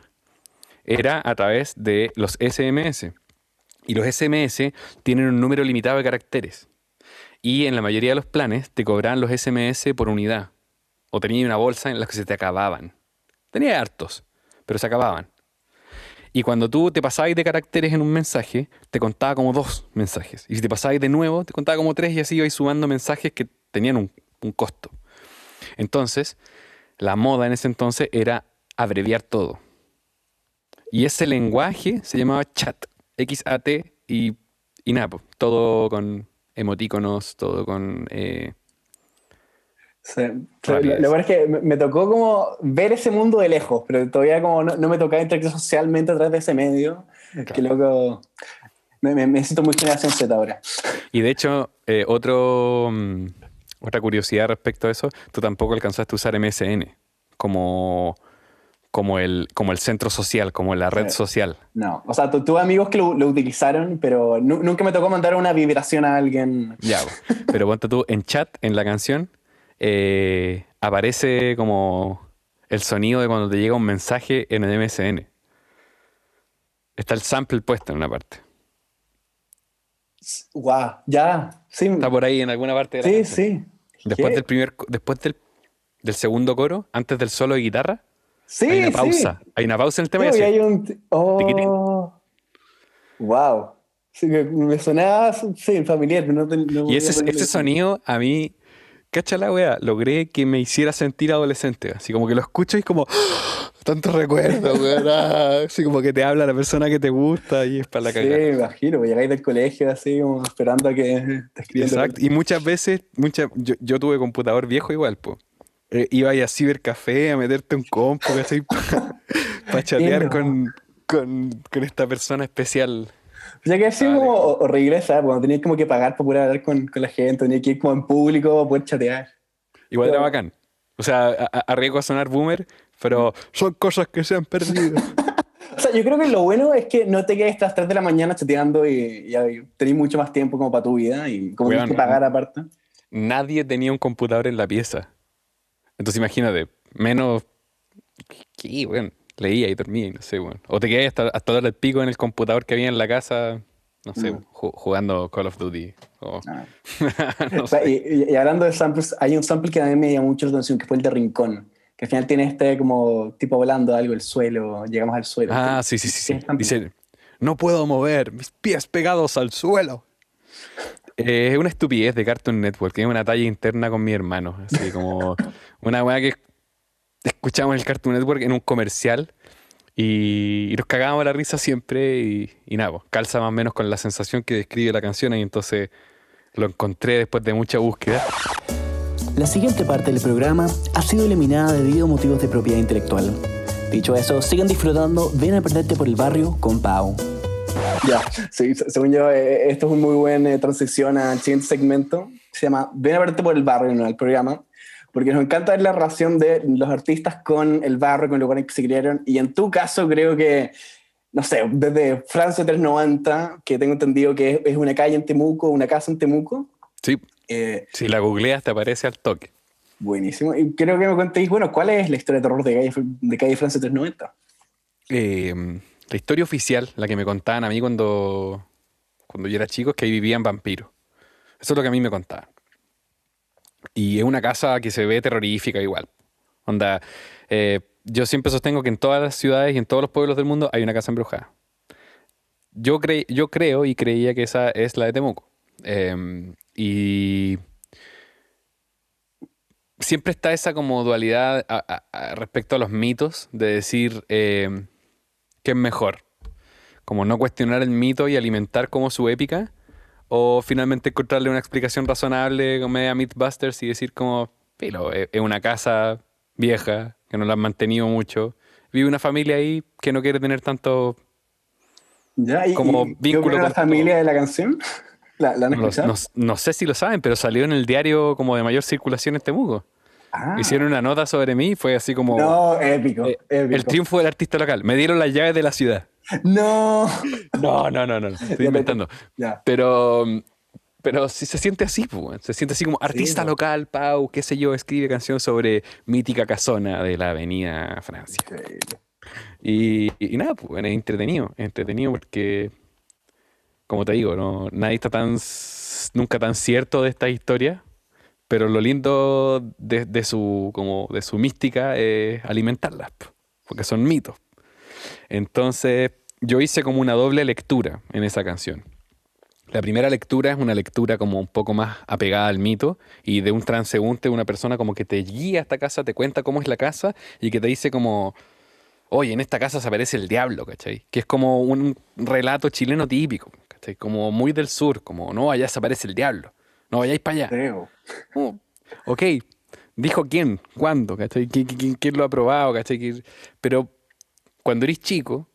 Speaker 3: era a través de los SMS. Y los SMS tienen un número limitado de caracteres. Y en la mayoría de los planes te cobraban los SMS por unidad. O tenías una bolsa en la que se te acababan. Tenía hartos, pero se acababan. Y cuando tú te pasabas de caracteres en un mensaje, te contaba como dos mensajes. Y si te pasabas de nuevo, te contaba como tres y así ibas sumando mensajes que tenían un, costo. Entonces, la moda en ese entonces era abreviar todo. Y ese lenguaje se llamaba chat, X-A-T, y, nada, pues, todo con emotíconos, todo con... Eh,
Speaker 2: sí. Lo, lo es que me, tocó como ver ese mundo de lejos, pero todavía como no, me tocaba interactuar socialmente a través de ese medio. Que loco... Me, me, siento muy generación Z ahora.
Speaker 3: Y de hecho, eh, otro, mm, otra curiosidad respecto a eso, tú tampoco alcanzaste a usar MSN como como el, como el centro social, como la red social.
Speaker 2: No, o sea, tuve amigos que lo, utilizaron, pero nunca me tocó mandar una vibración a alguien.
Speaker 3: Ya, pero ponte tú en chat, en la canción, eh, aparece como el sonido de cuando te llega un mensaje en el MSN. Está el sample puesto en una parte.
Speaker 2: Wow, ya, sí.
Speaker 3: Está por ahí en alguna parte de la
Speaker 2: Sí,
Speaker 3: canción.
Speaker 2: sí.
Speaker 3: Después
Speaker 2: ¿Qué?
Speaker 3: del primer, después del, del segundo coro, antes del solo de guitarra,
Speaker 2: Sí,
Speaker 3: hay una
Speaker 2: sí.
Speaker 3: pausa. Hay una pausa en el tema y
Speaker 2: Sí,
Speaker 3: así,
Speaker 2: hay un... Oh, wow. Sí, me, sonaba, sí, familiar, pero no, no
Speaker 3: Y ese, sonido a mí, cacha la wea, logré que me hiciera sentir adolescente. Así como que lo escucho y es como, ¡ah! tanto recuerdo, weón. ah, Así como que te habla la persona que te gusta y es para la
Speaker 2: Sí,
Speaker 3: cagada.
Speaker 2: me imagino, pues llegáis del colegio así, como esperando a que te escriban.
Speaker 3: Exacto. Y muchas veces, muchas, yo, yo tuve computador viejo igual, pues. Iba ahí a cibercafé a meterte un compo, ¿cachai? Para chatear
Speaker 2: Pero-
Speaker 3: con, con, con esta persona especial.
Speaker 2: Ya que así
Speaker 3: Vale.
Speaker 2: como horrible, ¿sabes? Cuando tenías como que pagar para poder hablar con, con la gente, tenías que ir como en público para poder chatear.
Speaker 3: Igual era bacán. O sea, a- a- arriesgo a sonar boomer, pero son cosas que se han perdido.
Speaker 2: O sea, yo creo que lo bueno es que no te quedes hasta las 3 de la mañana chateando y, y, y tenés mucho más tiempo como para tu vida y como tienes que pagar aparte.
Speaker 3: Nadie tenía un computador en la pieza. Entonces imagínate, menos... ¿Qué, weón? Leía y dormía y no sé, weón. O te quedé hasta, hasta dar el pico en el computador que había en la casa, no sé,
Speaker 2: Mm.
Speaker 3: ju- jugando Call of Duty. o-
Speaker 2: Ah.
Speaker 3: no sé.
Speaker 2: y, hablando de samples, hay un sample que a mí me llamó mucho la atención, que fue el de Rincón, que al final tiene este como tipo volando algo, el suelo, llegamos al suelo.
Speaker 3: Ah, sí, sí, sí. sí. Dice, no puedo mover, mis pies pegados al suelo. Eh, es una estupidez de Cartoon Network, es una talla interna con mi hermano. Así como una weá que escuchamos en el Cartoon Network en un comercial y, y nos cagábamos la risa siempre y, y nada, pues, calza más o menos con la sensación que describe la canción y entonces lo encontré después de mucha búsqueda.
Speaker 1: La siguiente parte del programa ha sido eliminada debido a motivos de propiedad intelectual. Dicho eso, sigan disfrutando Ven a perderte por el barrio con Pau.
Speaker 2: Ya, sí, se- según yo, eh, esto es una muy buena transición al siguiente segmento. Se llama Ven a verte por el barrio, ¿no? El programa. Porque nos encanta ver la relación de los artistas con el barrio, con el lugar en que se criaron. Y en tu caso, creo que, no sé, desde Francia 390, que tengo entendido que es, es una calle en Temuco, una casa en Temuco.
Speaker 3: Sí,
Speaker 2: eh,
Speaker 3: si la googleas te aparece al toque.
Speaker 2: buenísimo. Y creo que me contéis, bueno, ¿cuál es la historia de terror de calle, de calle Francia 390?
Speaker 3: Eh, la historia oficial, la que me contaban a mí cuando, cuando yo era chico, es que ahí vivían vampiros. Eso es lo que a mí me contaban. Y es una casa que se ve terrorífica igual. Onda, eh, yo siempre sostengo que en todas las ciudades y en todos los pueblos del mundo hay una casa embrujada. Yo, cre- yo creo y creía que esa es la de Temuco. Eh, y siempre está esa como dualidad respecto a los mitos de decir eh, qué es mejor. Como no cuestionar el mito y alimentar como su épica. O finalmente encontrarle una explicación razonable como media Mythbusters y decir como, pero es una casa vieja que no la han mantenido mucho. Vive una familia ahí que no quiere tener tanto...
Speaker 2: ¿Ya? ¿Y,
Speaker 3: Como
Speaker 2: y
Speaker 3: vínculo
Speaker 2: opina la
Speaker 3: con
Speaker 2: familia
Speaker 3: todo.
Speaker 2: de la canción? ¿La, la han
Speaker 3: No,
Speaker 2: escuchado?
Speaker 3: no- no sé si lo saben, pero salió en el diario como de mayor circulación en Temuco.
Speaker 2: Ah.
Speaker 3: Hicieron una nota sobre mí fue así como...
Speaker 2: No, épico,
Speaker 3: eh,
Speaker 2: épico.
Speaker 3: el triunfo del artista local. Me dieron las llaves de la ciudad.
Speaker 2: No.
Speaker 3: No, no, no, no. Estoy
Speaker 2: te-
Speaker 3: inventando.
Speaker 2: Ya.
Speaker 3: Pero, pero sí se siente así, pues, se siente así como artista
Speaker 2: po.
Speaker 3: local, Pau, qué sé yo, escribe canción sobre mítica casona de la avenida Francia.
Speaker 2: Increíble.
Speaker 3: Y, y nada, pues, es entretenido, es entretenido porque, como te digo, no, nadie está tan, nunca tan cierto de esta historia, pero lo lindo de, su, como de su mística es alimentarlas, po, porque son mitos. Entonces, yo hice como una doble lectura en esa canción. La primera lectura es una lectura como un poco más apegada al mito y de un transeúnte, una persona como que te guía a esta casa, te cuenta cómo es la casa y que te dice como, oye, en esta casa se aparece el diablo, ¿cachai? Que es como un relato chileno típico, ¿cachai? Como muy del sur, como, no, allá se aparece el diablo, no vayáis para allá.
Speaker 2: Creo.
Speaker 3: Oh, ok, dijo quién, cuándo, ¿cachai? ¿Qui- qui- ¿Quién, quién lo ha probado, ¿cachai? ¿Qui- Pero cuando eres chico,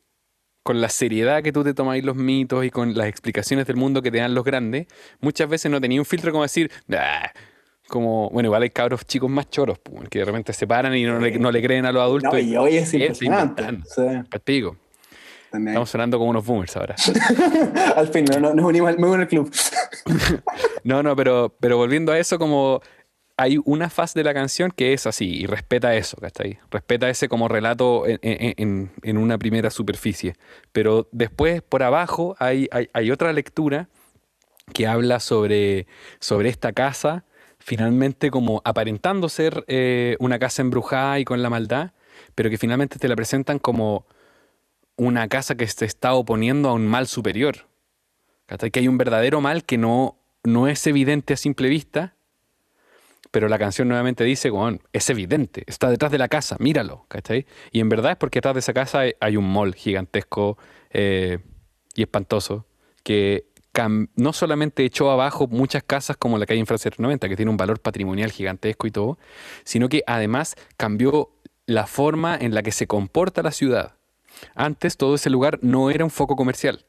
Speaker 3: con la seriedad que tú te tomáis los mitos y con las explicaciones del mundo que te dan los grandes, muchas veces no tenía un filtro como decir, "Ah", como, bueno, igual hay cabros chicos más choros, que de repente se paran y no le, no le creen a los adultos.
Speaker 2: No, y hoy es impresionante.
Speaker 3: inventando.
Speaker 2: Sí,
Speaker 3: Castigo.
Speaker 2: También.
Speaker 3: Estamos sonando como unos boomers ahora.
Speaker 2: Al fin, no, no, nos unimos club.
Speaker 3: No, no, pero, pero volviendo a eso, como hay una faz de la canción que es así y respeta eso, ¿cachai? Respeta ese como relato en, en- en- en una primera superficie. Pero después, por abajo, hay, hay, hay otra lectura que habla sobre, sobre esta casa, finalmente como aparentando ser eh, una casa embrujada y con la maldad, pero que finalmente te la presentan como una casa que se está oponiendo a un mal superior. Que hay un verdadero mal que no, no es evidente a simple vista, pero la canción nuevamente dice, bueno, es evidente, está detrás de la casa, míralo, ¿cachai? Y en verdad es porque detrás de esa casa hay un mall gigantesco eh, y espantoso que no solamente echó abajo muchas casas como la calle Francia 90, que tiene un valor patrimonial gigantesco y todo, sino que además cambió la forma en la que se comporta la ciudad. Antes todo ese lugar no era un foco comercial.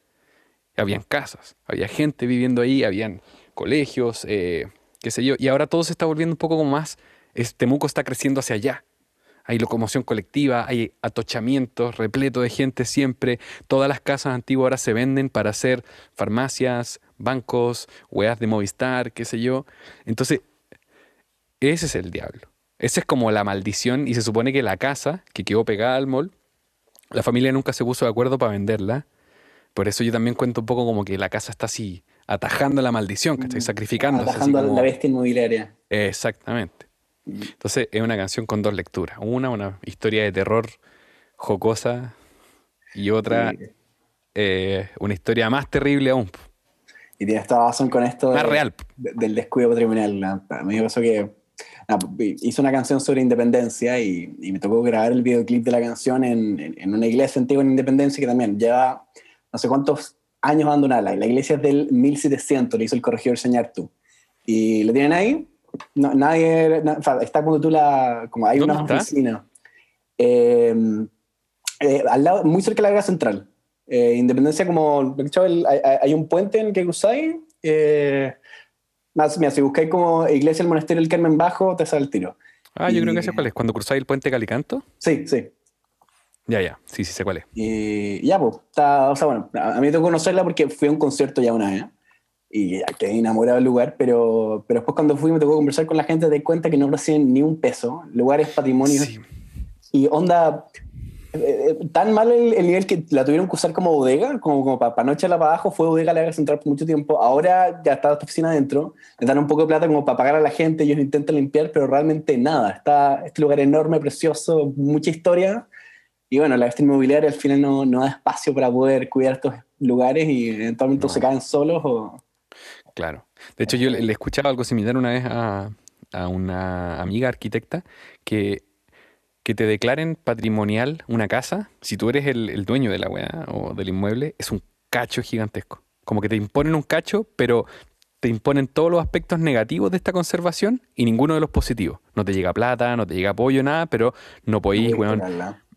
Speaker 3: Habían casas, había gente viviendo ahí, habían colegios, eh, qué sé yo, y ahora todo se está volviendo un poco como más, este Temuco está creciendo hacia allá hay locomoción colectiva, hay atochamientos, repleto de gente siempre. Todas las casas antiguas ahora se venden para hacer farmacias, bancos, weas de Movistar, qué sé yo. Entonces, ese es el diablo. Esa es como la maldición y se supone que la casa que quedó pegada al mall, la familia nunca se puso de acuerdo para venderla. Por eso yo también cuento un poco como que la casa está así, atajando la maldición, que estoy mm. sacrificando.
Speaker 2: Atajando la bestia inmobiliaria.
Speaker 3: Exactamente. Entonces es una canción con dos lecturas. Una, una historia de terror jocosa y otra, eh, una historia más terrible aún.
Speaker 2: Y tienes toda razón con esto
Speaker 3: más real.
Speaker 2: del descuido patrimonial. A mí me pasó que hice una canción sobre independencia y, me tocó grabar el videoclip de la canción en, en, una iglesia antigua en Independencia que también lleva no sé cuántos años abandonada. La iglesia es del 1700, le hizo el corregidor Señar Tú. Y lo tienen ahí no, nadie, está cuando tú la, como hay una oficina, eh, eh, al lado, muy cerca de la Guerra Central. Eh, Independencia como, hay, hay, un puente en el que cruzáis, más, mira, si buscáis como Iglesia del Monasterio del Carmen Bajo, te sale el tiro.
Speaker 3: Ah, yo creo que sé cuál es, cuando cruzáis el puente Calicanto.
Speaker 2: Sí, sí.
Speaker 3: Ya, ya, sí, sí sé cuál es.
Speaker 2: Y ya, pues, está, o sea, bueno, a mí me tocó conocerla porque fui a un concierto ya una vez y quedé enamorado del lugar, pero, pero después cuando fui me tocó conversar con la gente, te cuenta que no reciben ni un peso, el lugar es patrimonio. Y onda, eh, tan mal el, nivel que la tuvieron que usar como bodega, como, como para no echarla para abajo, fue bodega la central por mucho tiempo, ahora ya está esta oficina adentro, le dan un poco de plata como para pagar a la gente, ellos intentan limpiar, pero realmente nada, está este lugar enorme, precioso, mucha historia, y bueno, la bestia inmobiliaria al final no, no da espacio para poder cuidar estos lugares y eventualmente se caen solos o
Speaker 3: Claro. De hecho, yo le, escuchaba algo similar una vez a, una amiga arquitecta que, que te declaren patrimonial una casa, si tú eres el, dueño de la weá o del inmueble, es un cacho gigantesco. Como que te imponen un cacho, pero te imponen todos los aspectos negativos de esta conservación y ninguno de los positivos. No te llega plata, no te llega apoyo, nada, pero no podéis,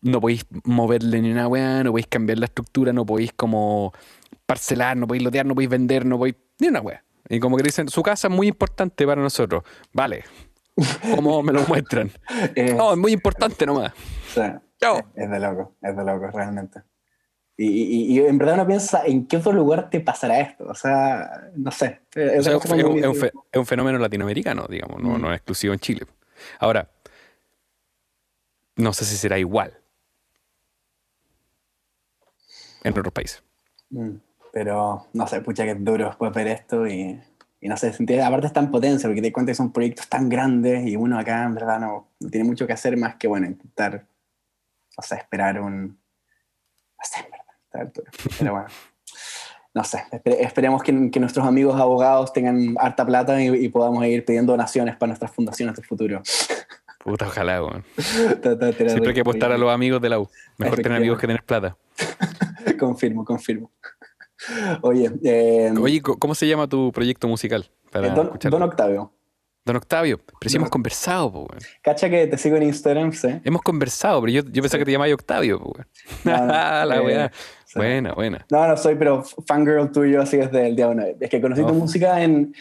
Speaker 3: no podéis moverle ni una weá, no podéis cambiar la estructura, no podéis como parcelar, no podéis lotear, no podéis vender, no podéis ni una weá. Y como que dicen, su casa es muy importante para nosotros. Vale. ¿Cómo me lo muestran? no, es muy importante nomás.
Speaker 2: Chao. Es de loco, es de loco, realmente. Y, y, en verdad uno piensa en qué otro lugar te pasará esto. O sea, no sé.
Speaker 3: Es, un, fenómeno latinoamericano, digamos, no, mm. no es exclusivo en Chile. Ahora, no sé si será igual en otros países.
Speaker 2: Mm. Pero no sé, pucha que es duro después ver esto y, y no sé, sentir, aparte es tan potencia, porque te cuenta que son proyectos tan grandes y uno acá en verdad no, tiene mucho que hacer más que, bueno, intentar, o sea, esperar un, no sé, en verdad, Pero bueno, no sé, esperemos que, que, nuestros amigos abogados tengan harta plata y, podamos ir pidiendo donaciones para nuestras fundaciones del futuro.
Speaker 3: Puta, ojalá, weón. Siempre hay que apostar a los amigos de la U. Mejor tener amigos que tener plata.
Speaker 2: confirmo, confirmo. Oye, eh,
Speaker 3: Oye, ¿cómo se llama tu proyecto musical?
Speaker 2: Para don, Octavio.
Speaker 3: Don Octavio, pero sí hemos conversado, po,
Speaker 2: Cacha que te sigo en Instagram, sí.
Speaker 3: Hemos conversado, pero yo, yo pensaba que te llamabas Octavio, po, La weá. Buena, buena.
Speaker 2: No, no soy, pero fangirl tuyo así desde el día uno. Es que conocí tu música en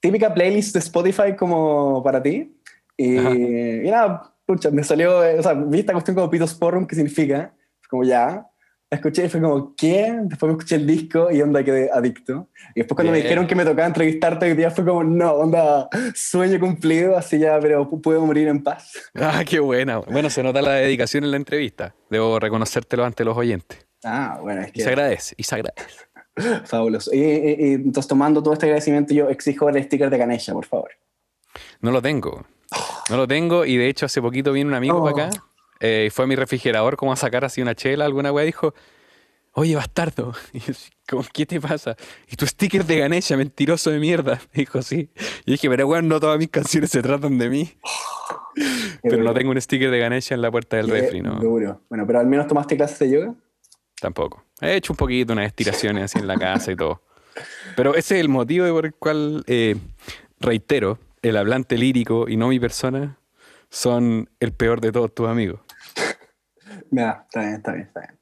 Speaker 2: típica playlist de Spotify como para ti. Y, y nada, pucha, me salió, o sea, vi esta cuestión como Pito Sporrum, que significa, como ya, la escuché y fue como, ¿qué? Después me escuché el disco y onda quedé adicto. Y después cuando me dijeron que me tocaba entrevistarte hoy día fue como, no, onda, sueño cumplido, así ya, pero puedo morir en paz.
Speaker 3: Ah, qué buena. Bueno, se nota la dedicación en la entrevista. Debo reconocértelo ante los oyentes.
Speaker 2: Ah, bueno, es que...
Speaker 3: Y se agradece, y se agradece.
Speaker 2: Fabuloso. Y, entonces, tomando todo este agradecimiento, yo exijo el sticker de Ganesha, por favor.
Speaker 3: No lo tengo. No lo tengo y de hecho hace poquito vino un amigo para acá eh, fue a mi refrigerador como a sacar así una chela, alguna weá, dijo, oye, bastardo. Y yo, ¿qué te pasa? Y tu sticker de Ganesha, mentiroso de mierda. Dijo, sí. Y dije, pero weón, no todas mis canciones se tratan de mí. pero no tengo un sticker de Ganesha en la puerta del refri, ¿no?
Speaker 2: Duro. Bueno, pero al menos tomaste clases de yoga.
Speaker 3: Tampoco. He hecho un poquito unas estiraciones así en la casa y todo. Pero ese es el motivo por el cual, eh, reitero, el hablante lírico y no mi persona son el peor de todos tus amigos.
Speaker 2: Ya, está bien, está bien, está bien.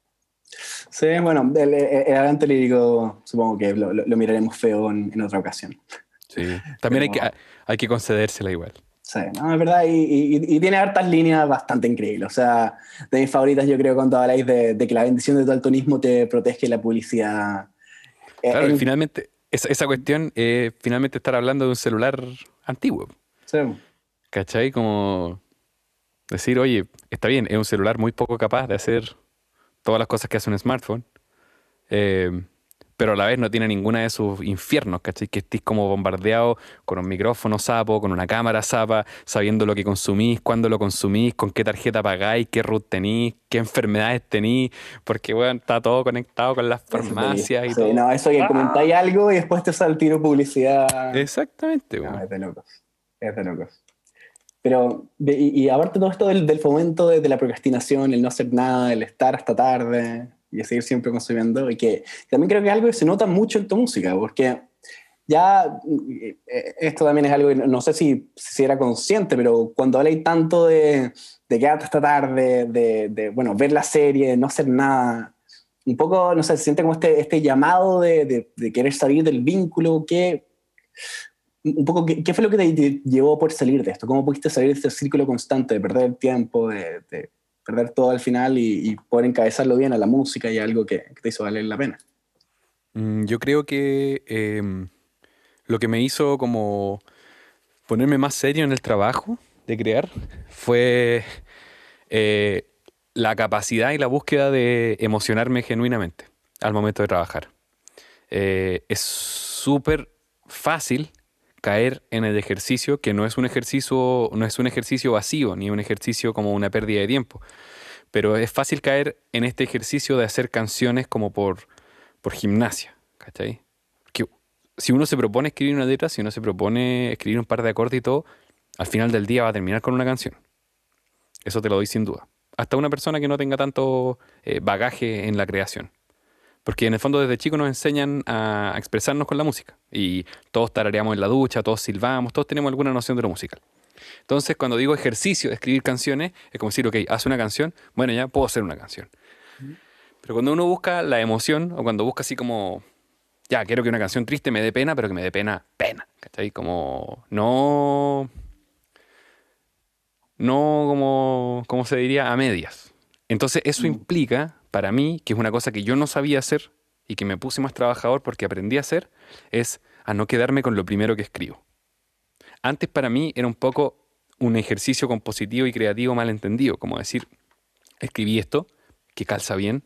Speaker 2: Sí, bueno, el, hablante lírico supongo que lo, miraremos feo en, otra ocasión.
Speaker 3: Sí, también hay, que, hay que concedérsela igual.
Speaker 2: Sí, no, es verdad, y, tiene hartas líneas bastante increíbles. O sea, de mis favoritas yo creo cuando habláis de, de que la bendición de tu altonismo te protege la publicidad.
Speaker 3: Eh, claro, y finalmente, esa, esa cuestión es finalmente estar hablando de un celular antiguo. Sí. ¿Cachai? Como decir, oye, está bien, es un celular muy poco capaz de hacer todas las cosas que hace un smartphone. Eh, pero a la vez no tiene ninguna de sus infiernos, ¿cachai? Que estés como bombardeado con un micrófono sapo, con una cámara sapa, sabiendo lo que consumís, cuándo lo consumís, con qué tarjeta pagáis, qué root tenís, qué enfermedades tenís, porque, bueno, está todo conectado con las farmacias y todo.
Speaker 2: No, eso que comentáis algo y después te sale el tiro publicidad.
Speaker 3: Exactamente,
Speaker 2: no, es de locos. Es de locos. Pero, y, aparte todo esto del, fomento de, de, la procrastinación, el no hacer nada, el estar hasta tarde, y seguir siempre consumiendo. Y que también creo que es algo que se nota mucho en tu música, porque ya eh, esto también es algo que no sé si, si era consciente, pero cuando habláis tanto de, de quedarte hasta tarde, de, de, bueno, ver la serie, no hacer nada, un poco, no sé, se siente como este, este llamado de, de querer salir del vínculo, que un poco, ¿qué, fue lo que te, llevó por salir de esto? ¿Cómo pudiste salir de este círculo constante de perder el tiempo, de, perder todo al final y, poder encabezarlo bien a la música y algo que, te hizo valer la pena?
Speaker 3: Mm, yo creo que em, lo que me hizo como ponerme más serio en el trabajo de crear fue eh, la capacidad y la búsqueda de emocionarme genuinamente al momento de trabajar. Eh, es súper fácil caer en el ejercicio, que no es un ejercicio, no es un ejercicio vacío, ni un ejercicio como una pérdida de tiempo. Pero es fácil caer en este ejercicio de hacer canciones como por, por gimnasia, si uno se propone escribir una letra, si uno se propone escribir un par de acordes y todo, al final del día va a terminar con una canción. Eso te lo doy sin duda. Hasta una persona que no tenga tanto eh, bagaje en la creación. Porque en el fondo desde chicos nos enseñan a expresarnos con la música. Y todos tarareamos en la ducha, todos silbamos, todos tenemos alguna noción de lo musical. Entonces, cuando digo ejercicio de escribir canciones, es como decir, ok, haz una canción, bueno, ya puedo hacer una canción. Pero cuando uno busca la emoción, o cuando busca así como, ya, quiero que una canción triste me dé pena, pero que me dé pena, pena, ¿cachai? Como, no, no como, ¿cómo se diría? A medias. Entonces, eso mm. implica para mí, que es una cosa que yo no sabía hacer y que me puse más trabajador porque aprendí a hacer, es a no quedarme con lo primero que escribo. Antes para mí era un poco un ejercicio compositivo y creativo mal entendido, como decir, escribí esto, que calza bien,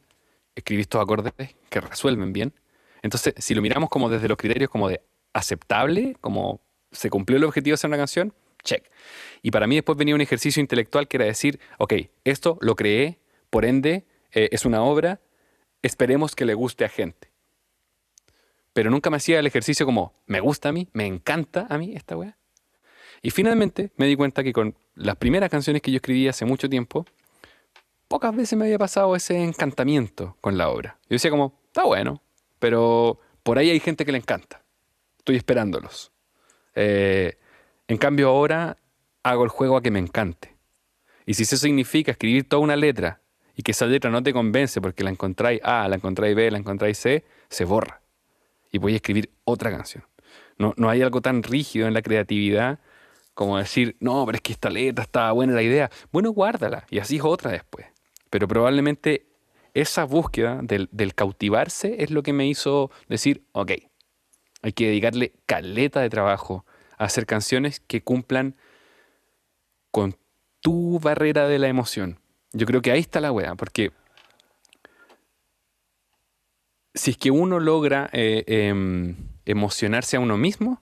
Speaker 3: escribí estos acordes que resuelven bien. Entonces, si lo miramos como desde los criterios como de aceptable, como se cumplió el objetivo de hacer una canción, check. Y para mí después venía un ejercicio intelectual que era decir, ok, esto lo creé, por ende, eh, es una obra, esperemos que le guste a gente. Pero nunca me hacía el ejercicio como, me gusta a mí, me encanta a mí esta weá. Y finalmente me di cuenta que con las primeras canciones que yo escribí hace mucho tiempo, pocas veces me había pasado ese encantamiento con la obra. Yo decía como, está bueno, pero por ahí hay gente que le encanta. Estoy esperándolos. Eh, en cambio ahora hago el juego a que me encante. Y si eso significa escribir toda una letra y que esa letra no te convence porque la encontráis A, la encontráis B, la encontráis C, se borra. Y voy a escribir otra canción. No, no hay algo tan rígido en la creatividad como decir, no, pero es que esta letra estaba buena la idea. Bueno, guárdala y así es otra después. Pero probablemente esa búsqueda del, del, cautivarse es lo que me hizo decir, ok, hay que dedicarle caleta de trabajo a hacer canciones que cumplan con tu barrera de la emoción, yo creo que ahí está la weá, porque si es que uno logra eh, em, emocionarse a uno mismo,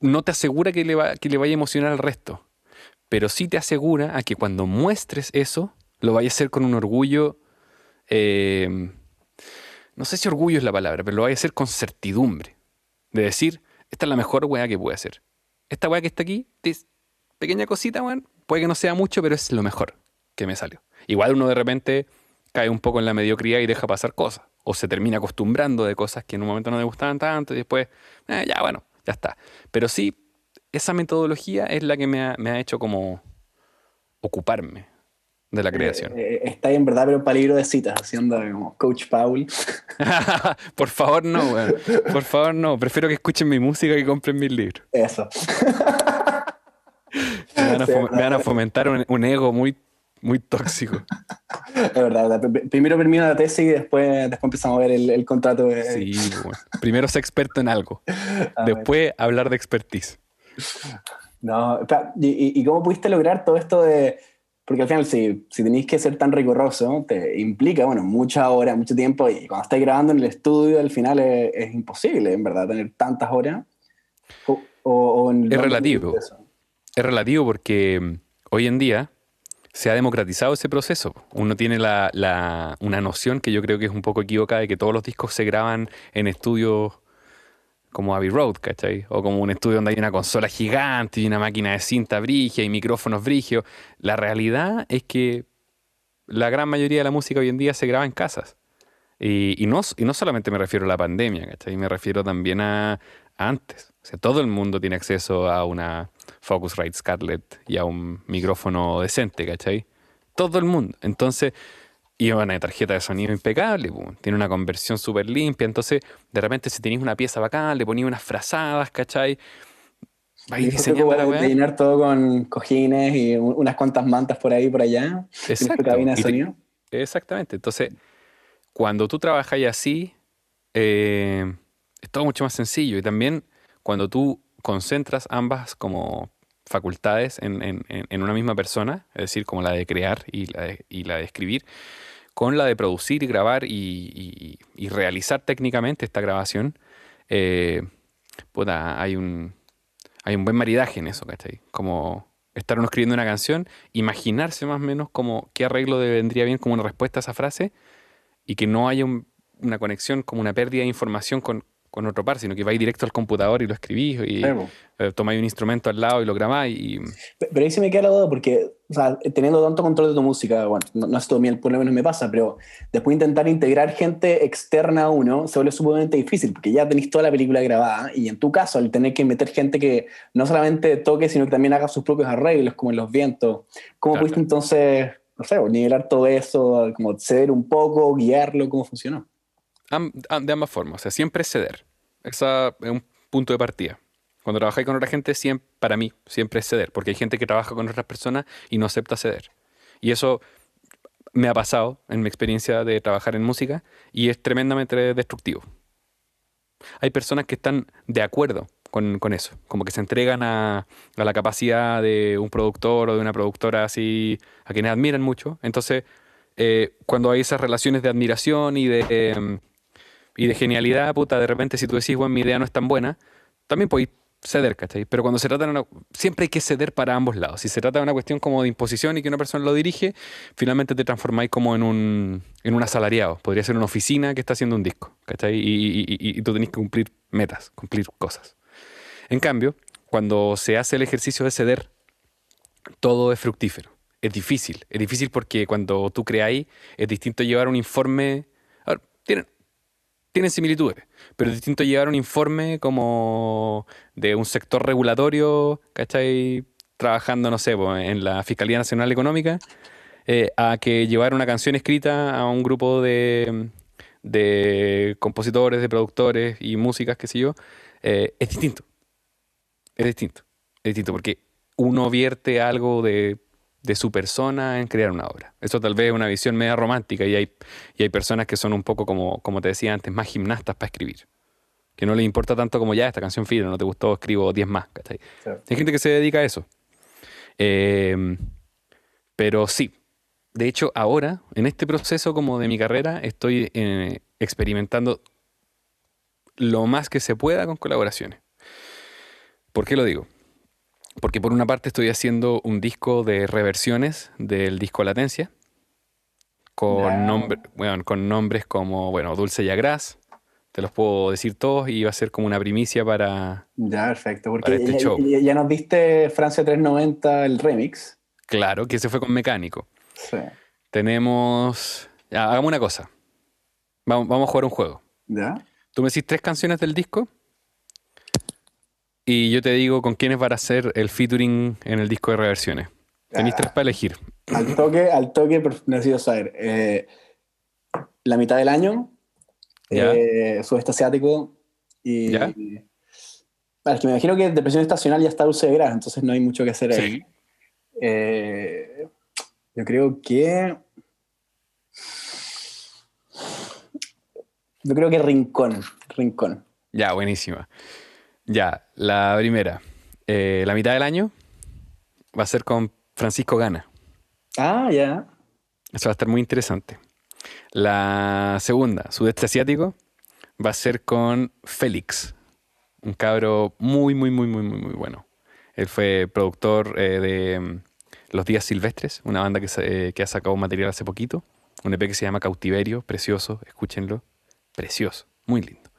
Speaker 3: no te asegura que le, va, que le vaya a emocionar al resto, pero sí te asegura a que cuando muestres eso, lo vaya a hacer con un orgullo, em, no sé si orgullo es la palabra, pero lo vaya a hacer con certidumbre, de decir, esta es la mejor weá que puede hacer. Esta weá que está aquí, pequeña cosita, weón, puede que no sea mucho, pero es lo mejor que me salió. Igual uno de repente cae un poco en la mediocridad y deja pasar cosas. O se termina acostumbrando de cosas que en un momento no le gustaban tanto y después, eh, ya bueno, ya está. Pero sí, esa metodología es la que me ha, hecho como ocuparme de la creación.
Speaker 2: Eh, eh, está en verdad, pero para libro de citas, haciendo como Coach Paul.
Speaker 3: Por favor, no, Por favor, no. Prefiero que escuchen mi música y compren mis libros.
Speaker 2: Eso.
Speaker 3: me, van a fomentar un ego muy muy tóxico.
Speaker 2: Es verdad, primero termina la tesis y después, después empezamos a ver el, contrato. De...
Speaker 3: Sí, bueno. primero ser experto en algo, después hablar de expertise.
Speaker 2: No, ¿y, cómo pudiste lograr todo esto de...? Porque al final, si, si tenéis que ser tan riguroso, te implica, bueno, muchas horas, mucho tiempo, y cuando estás grabando en el estudio, al final es, imposible, en verdad, tener tantas horas.
Speaker 3: O, es relativo. Es relativo porque mm, hoy en día se ha democratizado ese proceso. Uno tiene la, una noción que yo creo que es un poco equivocada de que todos los discos se graban en estudios como Abbey Road, ¿cachai? O como un estudio donde hay una consola gigante y una máquina de cinta brigia y micrófonos brigios. La realidad es que la gran mayoría de la música hoy en día se graba en casas. Y, no, y no solamente me refiero a la pandemia, ¿cachai? Me refiero también a antes. O sea, todo el mundo tiene acceso a una Focusrite Scarlett y a un micrófono decente, ¿cachai? Todo el mundo. Entonces, y una tarjeta de sonido impecable, tiene una conversión súper limpia. Entonces, de repente, si tenéis una pieza bacán, le ponéis unas frazadas, ¿cachai?
Speaker 2: Vais diseñando la weá. llenar todo con cojines y unas cuantas mantas por ahí por allá.
Speaker 3: Exacto. exactamente. Entonces, cuando tú trabajas así, eh, es todo mucho más sencillo. Y también cuando tú concentras ambas como facultades en, una misma persona, es decir, como la de crear y la de, escribir, con la de producir y grabar y, realizar técnicamente esta grabación, eh, hay un, hay un buen maridaje en eso, ¿cachai? Como estar uno escribiendo una canción, imaginarse más o menos como qué arreglo vendría bien como una respuesta a esa frase y que no haya una conexión, como una pérdida de información con, con otro par, sino que vais directo al computador y lo escribís y eh, tomáis un instrumento al lado y lo grabáis. Y...
Speaker 2: Pero ahí se me queda la duda porque, o sea, teniendo tanto control de tu música, bueno, no, es todo bien, por lo menos me pasa, pero después intentar integrar gente externa a uno se vuelve sumamente difícil porque ya tenéis toda la película grabada y en tu caso, al tener que meter gente que no solamente toque, sino que también haga sus propios arreglos, como en los vientos, ¿cómo pudiste entonces, no sé, nivelar todo eso, como ceder un poco, guiarlo, cómo funcionó?
Speaker 3: De ambas formas, o sea, siempre ceder. Ese es un punto de partida. Cuando trabajáis con otra gente, siempre, para mí, siempre es ceder, porque hay gente que trabaja con otras personas y no acepta ceder. Y eso me ha pasado en mi experiencia de trabajar en música y es tremendamente destructivo. Hay personas que están de acuerdo con, eso, como que se entregan a, la capacidad de un productor o de una productora así, a quienes admiran mucho. Entonces, eh, cuando hay esas relaciones de admiración y de, em, y de genialidad, puta, de repente si tú decís, bueno, mi idea no es tan buena, también podéis ceder, ¿cachai? Pero cuando se trata de una... Siempre hay que ceder para ambos lados. Si se trata de una cuestión como de imposición y que una persona lo dirige, finalmente te transformáis como en un, en un asalariado. Podría ser una oficina que está haciendo un disco, ¿cachai? Y, y tú tenés que cumplir metas, cumplir cosas. En cambio, cuando se hace el ejercicio de ceder, todo es fructífero. Es difícil. Es difícil porque cuando tú creáis, es distinto llevar un informe... Tienen, tienen similitudes, pero es distinto llevar un informe como de un sector regulatorio, ¿cachai? Trabajando, no sé, en la Fiscalía Nacional Económica, eh, a que llevar una canción escrita a un grupo de, de compositores, de productores y músicas, qué sé yo, eh, es distinto. Es distinto. Es distinto porque uno vierte algo de de su persona en crear una obra. Eso tal vez es una visión media romántica y hay, y hay personas que son un poco como, como te decía antes, más gimnastas para escribir. Que no les importa tanto como ya esta canción fina, no te gustó, escribo 10 más. Hay gente que se dedica a eso. Em, pero sí, de hecho, ahora, en este proceso como de mi carrera, estoy eh, experimentando lo más que se pueda con colaboraciones. ¿Por qué lo digo? Porque por una parte estoy haciendo un disco de reversiones del disco Latencia, con, con nombres como, bueno, Dulce y Agras, te los puedo decir todos y va a ser como una primicia para,
Speaker 2: ya, perfecto, porque este ya, show. Ya, nos viste Francia 390, el remix.
Speaker 3: Claro, que se fue con Mecánico. Sí. Tenemos... hagamos una cosa. Vamos, vamos a jugar un juego.
Speaker 2: ¿Ya?
Speaker 3: Tú me decís tres canciones del disco y yo te digo con quiénes van a hacer el featuring en el disco de reversiones. Tenéis tres para elegir.
Speaker 2: Al toque, al toque, necesito saber. Eh, la mitad del año, eh, sudeste asiático y. ¿Ya? Vale, es que me imagino que depresión estacional ya está dulce de gras, entonces no hay mucho que hacer ahí. Eh, yo creo que. Yo creo que Rincón. Rincón.
Speaker 3: Ya, buenísima. Ya, la primera. Eh, la mitad del año va a ser con Francisco Gana.
Speaker 2: Ah, ya.
Speaker 3: Eso va a estar muy interesante. La segunda, Sudeste Asiático, va a ser con Félix, un cabro muy, muy, muy, muy, muy, muy bueno. Él fue productor eh, de mm, Los Días Silvestres, una banda que, eh, que ha sacado material hace poquito. Un EP que se llama Cautiverio, precioso, escúchenlo. Precioso, muy lindo.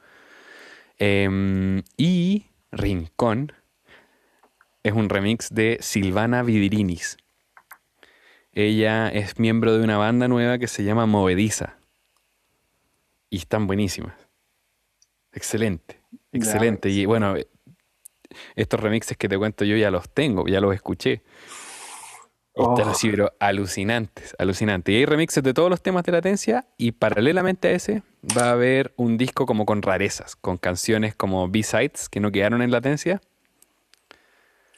Speaker 3: Em, y Rincón es un remix de Silvana Vidirinis. Ella es miembro de una banda nueva que se llama Movediza. Y están buenísimas. Excelente, excelente. Y bueno, estos remixes que te cuento yo ya los tengo, ya los escuché. Están así, oh. pero alucinantes, alucinantes. Y hay remixes de todos los temas de latencia y paralelamente a ese va a haber un disco como con rarezas, con canciones como B-sides que no quedaron en latencia.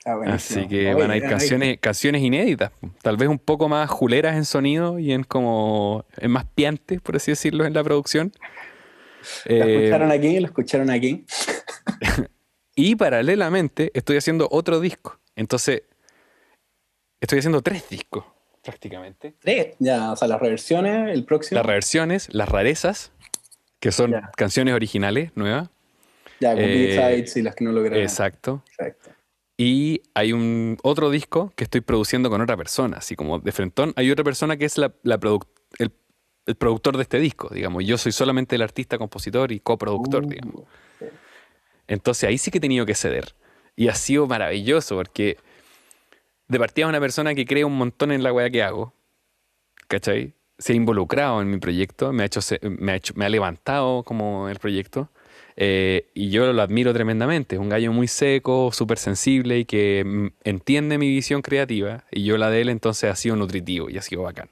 Speaker 3: Ah, así que van a ir canciones, canciones inéditas, tal vez un poco más juleras en sonido y en como en más piantes, por así decirlo, en la producción.
Speaker 2: Lo escucharon eh, aquí, lo escucharon aquí.
Speaker 3: y paralelamente estoy haciendo otro disco. Entonces, Estoy haciendo tres discos, prácticamente.
Speaker 2: Tres, ya, o sea, las reversiones, el próximo.
Speaker 3: Las reversiones, las rarezas, que son canciones originales, nuevas.
Speaker 2: Ya, con eh, y las que no lograron.
Speaker 3: Exacto. Exacto. Y hay un otro disco que estoy produciendo con otra persona, así como de frentón. Hay otra persona que es la, el, productor de este disco, digamos. Yo soy solamente el artista, compositor y coproductor, uh, digamos. Entonces ahí sí que he tenido que ceder. Y ha sido maravilloso porque de partida una persona que cree un montón en la weá que hago, ¿cachai? Se ha involucrado en mi proyecto, me ha, hecho, me ha, hecho, me ha levantado como el proyecto. Eh, y yo lo admiro tremendamente. Es un gallo muy seco, súper sensible y que mm, entiende mi visión creativa. Y yo la de él entonces ha sido nutritivo y ha sido bacán.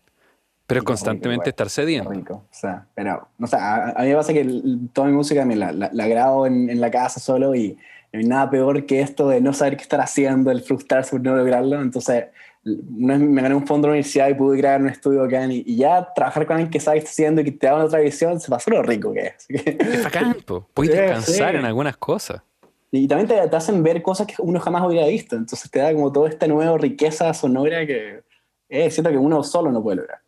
Speaker 3: Pero constantemente estar cediendo.
Speaker 2: O sea, pero, o sea, a, mí me pasa que toda mi música me la, la, grabo en, en, la casa solo y no hay nada peor que esto de no saber qué estar haciendo, el frustrarse por no lograrlo. Entonces, una vez me gané un fondo de la universidad y pude crear un estudio acá y, ya trabajar con alguien que sabe qué está haciendo y que te da una otra visión, se pasó lo rico que es.
Speaker 3: Es bacán, puedes descansar en algunas cosas.
Speaker 2: Y también te, te, hacen ver cosas que uno jamás hubiera visto. Entonces te da como toda esta nueva riqueza sonora que es cierto que uno solo no puede lograr.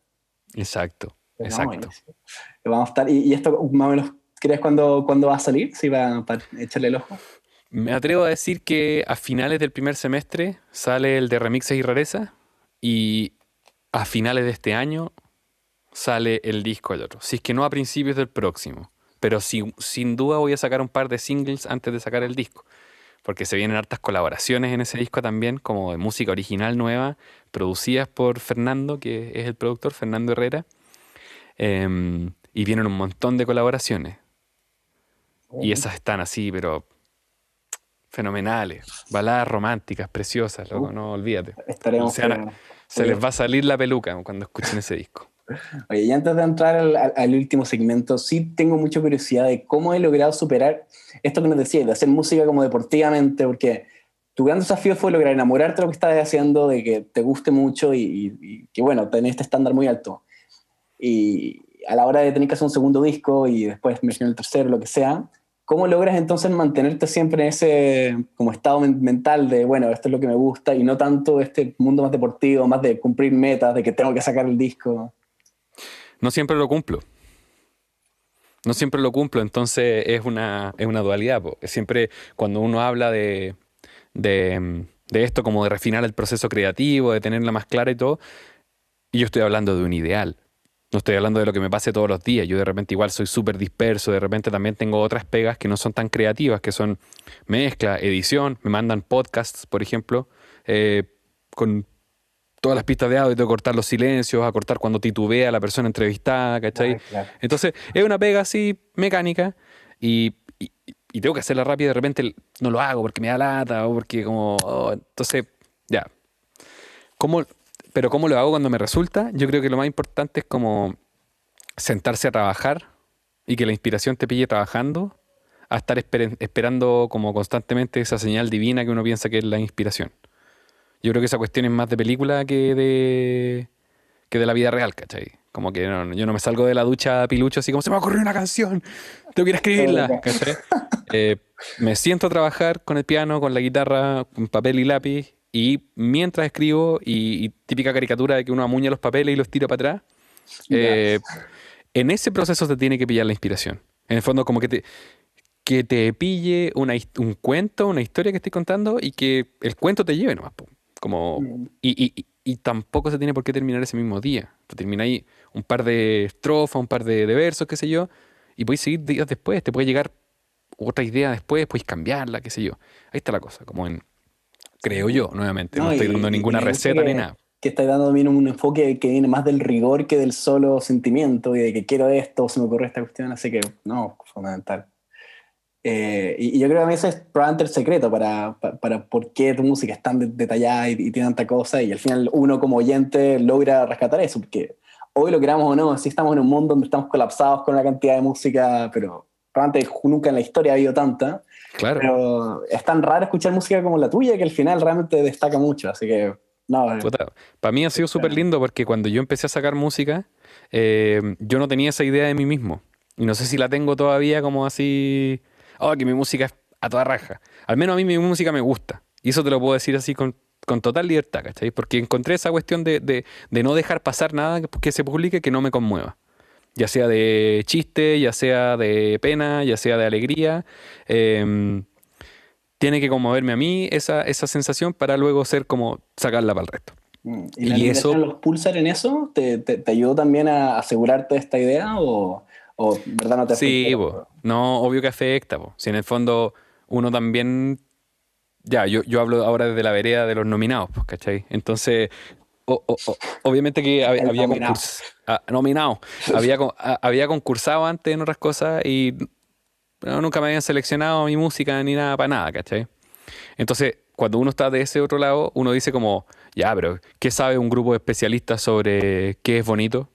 Speaker 3: Exacto, exacto.
Speaker 2: Vamos a estar, y, esto más o menos, ¿crees cuándo, cuándo va a salir? Si va para echarle el ojo.
Speaker 3: Me atrevo a decir que a finales del primer semestre sale el de remixes y rareza y a finales de este año sale el disco del otro. Si es que no a principios del próximo. Pero sin duda voy a sacar un par de singles antes de sacar el disco. Porque se vienen hartas colaboraciones en ese disco también, como de música original nueva, producidas por Fernando, que es el productor, Fernando Herrera. Em, y vienen un montón de colaboraciones. Y esas están así, pero fenomenales, baladas románticas, preciosas, loco, no olvídate.
Speaker 2: Estaremos.
Speaker 3: se les va a salir la peluca cuando escuchen ese disco.
Speaker 2: Oye, y antes de entrar al, último segmento, sí tengo mucha curiosidad de cómo he logrado superar esto que nos decías, de hacer música como deportivamente, porque tu gran desafío fue lograr enamorarte de lo que estabas haciendo, de que te guste mucho y, que, bueno, tenés este estándar muy alto. Y a la hora de tener que hacer un segundo disco y después mencionar el tercero, lo que sea, ¿cómo logras entonces mantenerte siempre en ese como estado mental de, bueno, esto es lo que me gusta y no tanto este mundo más deportivo, más de cumplir metas, de que tengo que sacar el disco?
Speaker 3: No siempre lo cumplo. No siempre lo cumplo, entonces es una, es una dualidad. Siempre cuando uno habla de, de, esto, como de refinar el proceso creativo, de tenerla más clara y todo, yo estoy hablando de un ideal. No estoy hablando de lo que me pase todos los días. Yo de repente igual soy súper disperso, de repente también tengo otras pegas que no son tan creativas, que son mezcla, edición, me mandan podcasts, por ejemplo, eh, con todas las pistas de audio, tengo que cortar los silencios, a cortar cuando titubea la persona entrevistada, ¿cachai? Entonces, es una pega así mecánica y, tengo que hacerla rápida, de repente no lo hago porque me da lata o porque como... Oh, entonces, ya. ¿Cómo, pero ¿cómo lo hago cuando me resulta? Yo creo que lo más importante es como sentarse a trabajar y que la inspiración te pille trabajando, a estar esperando como constantemente esa señal divina que uno piensa que es la inspiración. Yo creo que esa cuestión es más de película que de, que de la vida real, ¿cachai? Como que yo no me salgo de la ducha pilucho así como se me va a ocurrir una canción, tengo que ir a escribirla, ¿cachai? Eh, me siento a trabajar con el piano, con la guitarra, con papel y lápiz y mientras escribo, y, típica caricatura de que uno amuña los papeles y los tira para atrás, eh, en ese proceso te tiene que pillar la inspiración. En el fondo, como que te, que te pille una, un cuento, una historia que estoy contando y que el cuento te lleve nomás. Como, mm. y, y, tampoco se tiene por qué terminar ese mismo día. Te termina ahí un par de estrofas, un par de, de versos, qué sé yo, y puedes seguir días después. Te puede llegar otra idea después, puedes cambiarla, qué sé yo. Ahí está la cosa, como en creo yo, nuevamente. No, estoy dando ninguna receta ni nada.
Speaker 2: Que está dando también un enfoque que viene más del rigor que del solo sentimiento y de que quiero esto, se me ocurre esta cuestión, así que no, fundamental. Eh, y, yo creo que a veces es probablemente el secreto para, para, por qué tu música es tan detallada y, tiene tanta cosa, y al final uno como oyente logra rescatar eso, porque hoy lo queramos o no, si estamos en un mundo donde estamos colapsados con la cantidad de música, pero probablemente nunca en la historia ha habido tanta, Claro. Pero es tan raro escuchar música como la tuya que al final realmente destaca mucho, así que no.
Speaker 3: Eh. para mí ha sido súper lindo porque cuando yo empecé a sacar música, eh, yo no tenía esa idea de mí mismo. Y no sé si la tengo todavía como así, oh, que mi música es a toda raja. Al menos a mí mi música me gusta. Y eso te lo puedo decir así con, con total libertad, ¿cachai? Porque encontré esa cuestión de, de, de no dejar pasar nada que se publique que no me conmueva ya sea de chiste, ya sea de pena, ya sea de alegría. Em, tiene que conmoverme a mí esa, esa sensación para luego ser como sacarla para el resto.
Speaker 2: Mm, ¿Y, la eso los pulsar en eso te, te, ayudó también a asegurarte esta idea o, o verdad no te
Speaker 3: Sí, no, obvio que afecta. Si en el fondo uno también ya, yo, yo hablo ahora desde la vereda de los nominados, pues, ¿cachai? Entonces, obviamente que había, ah, nominado. había, había concursado antes en otras cosas y nunca me habían seleccionado mi música ni nada para nada, ¿cachai? Entonces, cuando uno está de ese otro lado, uno dice como, ya, pero ¿qué sabe un grupo de especialistas sobre qué es bonito?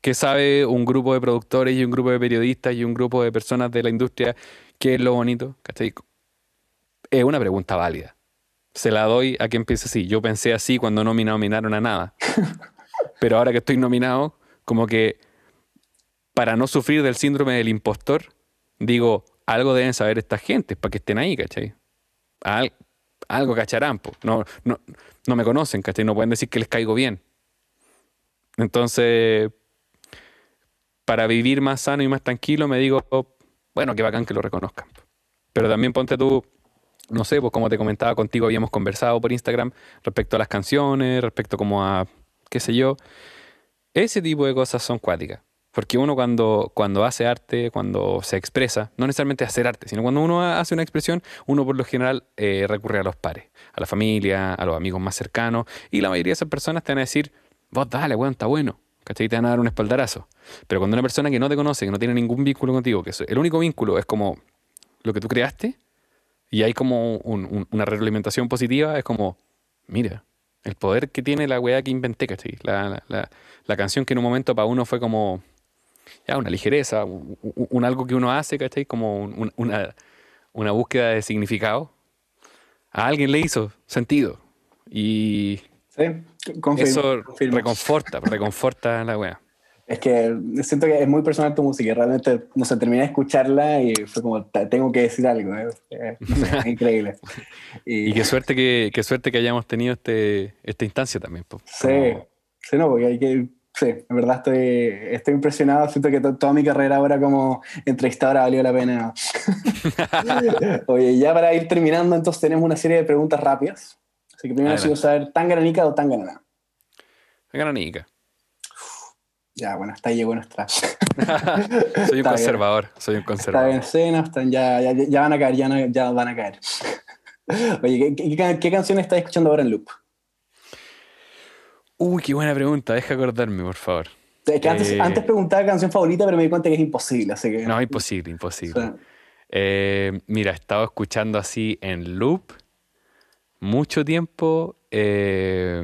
Speaker 3: ¿Qué sabe un grupo de productores y un grupo de periodistas y un grupo de personas de la industria qué es lo bonito? ¿Cachai? Es una pregunta válida se la doy a quien piense así. Yo pensé así cuando no me nominaron a nada. Pero ahora que estoy nominado, como que para no sufrir del síndrome del impostor, digo, algo deben saber estas gentes para que estén ahí, ¿cachai? algo cacharán, No, no, no me conocen, ¿cachai? No pueden decir que les caigo bien. Entonces, para vivir más sano y más tranquilo, me digo, bueno, qué bacán que lo reconozcan. Pero también ponte tú, no sé, pues como te comentaba contigo, habíamos conversado por Instagram respecto a las canciones, respecto como a, qué sé yo. Ese tipo de cosas son cuáticas. Porque uno cuando, cuando hace arte, cuando se expresa, no necesariamente hacer arte, sino cuando uno hace una expresión, uno por lo general eh, recurre a los pares, a la familia, a los amigos más cercanos, y la mayoría de esas personas te van a decir, vos dale, weón, está bueno. ¿Cachai? Te van a dar un espaldarazo. Pero cuando una persona que no te conoce, que no tiene ningún vínculo contigo, que el único vínculo es como lo que tú creaste, y hay como una retroalimentación positiva, es como, mira, el poder que tiene la weá que inventé, ¿cachai? La, la, la, canción que en un momento para uno fue como, ya, una ligereza, un, algo que uno hace, ¿cachai? Como una, una búsqueda de significado. A alguien le hizo sentido. Y eso reconforta, reconforta la weá.
Speaker 2: Es que siento que es muy personal tu música. Realmente, no sé, terminé de escucharla y fue como, tengo que decir algo. ¿eh? es increíble.
Speaker 3: Y, qué suerte que, qué suerte que hayamos tenido este, esta instancia también.
Speaker 2: Sí, sí, no, porque hay que Sí, en verdad estoy, estoy impresionado. Siento que toda mi carrera ahora como entrevistadora valió la pena. Oye, ya para ir terminando, entonces tenemos una serie de preguntas rápidas. Así que primero quiero saber, ¿Tangananica o Tanganana?
Speaker 3: Tangananica.
Speaker 2: Ya, bueno, hasta ahí llegó nuestra.
Speaker 3: soy un conservador, soy un conservador.
Speaker 2: Está bien, están, ya, ya, ya, van a caer, ya, ya van a caer. Oye, ¿qué, qué, qué canción estás escuchando ahora en loop?
Speaker 3: Uy, qué buena pregunta. Deja acordarme, por favor.
Speaker 2: antes, eh, antes, preguntaba canción favorita, pero me di cuenta que es imposible. Así que...
Speaker 3: No, imposible, imposible. Eh, mira, he estado escuchando así en loop mucho tiempo eh,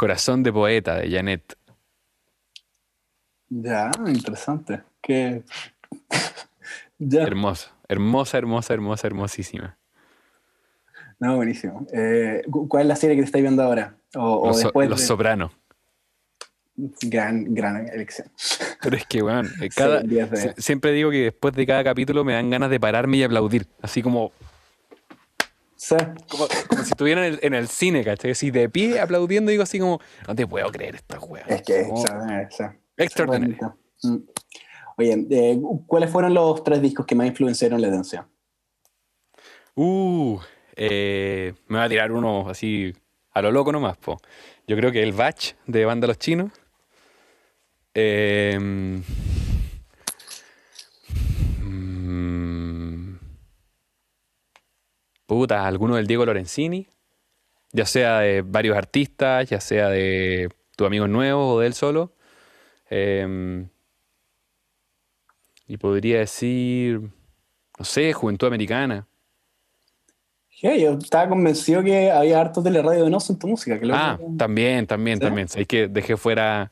Speaker 3: Corazón de Poeta de Janet.
Speaker 2: Ya, interesante. Qué...
Speaker 3: Hermosa, hermosa, hermosa, hermosa, hermosísima.
Speaker 2: No, buenísimo. ¿Cuál es la serie que te estáis viendo ahora?
Speaker 3: los, después Sopranos.
Speaker 2: Gran, gran elección.
Speaker 3: Pero es que, bueno, eh, siempre digo que después de cada capítulo me dan ganas de pararme y aplaudir. Así como. Como, si estuviera en el, cine, ¿cachai? Si de pie aplaudiendo, digo así como, no te puedo creer esta juega.
Speaker 2: Es que,
Speaker 3: extraordinario.
Speaker 2: Mm. Oye, eh, ¿cuáles fueron los tres discos que más influenciaron la danza?
Speaker 3: Uh, eh, me va a tirar uno así a lo loco nomás, po. Yo creo que el Batch de Banda Los Chinos. Em, puta, alguno del Diego Lorenzini. Ya sea de varios artistas, ya sea de tus amigos nuevos o de él solo. Em, y podría decir, no sé, Juventud Americana
Speaker 2: yo estaba convencido que había hartos de la radio de Noso en tu música.
Speaker 3: ah, también, también, también. Es que dejé fuera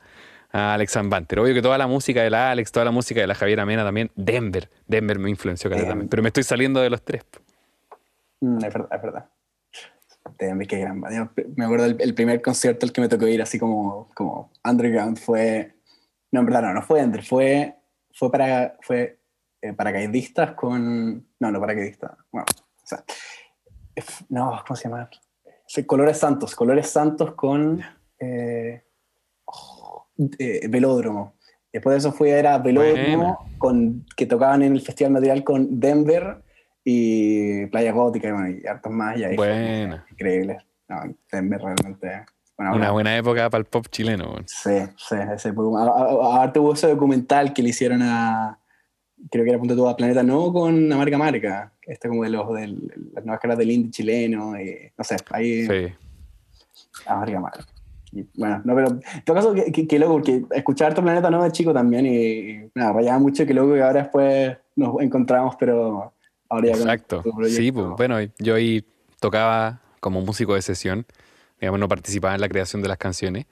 Speaker 3: a Alex Banter. Obvio que toda la música de la Alex, toda la música de la Javiera Mena también. Denver. Denver me influenció también. Pero me estoy saliendo de los tres.
Speaker 2: Mm, es verdad, es verdad. Qué gran. Me acuerdo el, primer concierto al que me tocó ir así como, como underground fue. No, en verdad no, no fue Denver, fue, fue para. Fue eh, paracaidistas con. No, no paracaidistas. Bueno, o sea no, ¿cómo se llama? Colores Santos, Colores Santos con eh, oh, eh, Velódromo. Después de eso fui a, a Velódromo, con, que tocaban en el Festival Material con Denver y Playa Gótica y, bueno, y hartos más. Y ahí increíble. No, Denver realmente...
Speaker 3: una buena época para el pop chileno.
Speaker 2: Sí, sí. Ese, ahora tuvo ese documental que le hicieron a, creo que era punto todo a Planeta No con Amarga Marca, este como de los de las nuevas caras del indie chileno, y, no sé, ahí sí. Amarga Marca. Y, bueno, no, pero en todo caso, que, que, loco, porque escuchar tu planeta no de chico también, y, nada, rayaba mucho que loco que ahora después nos encontramos, pero ahora
Speaker 3: Exacto. sí, pues, bueno, yo ahí tocaba como músico de sesión, digamos, no participaba en la creación de las canciones,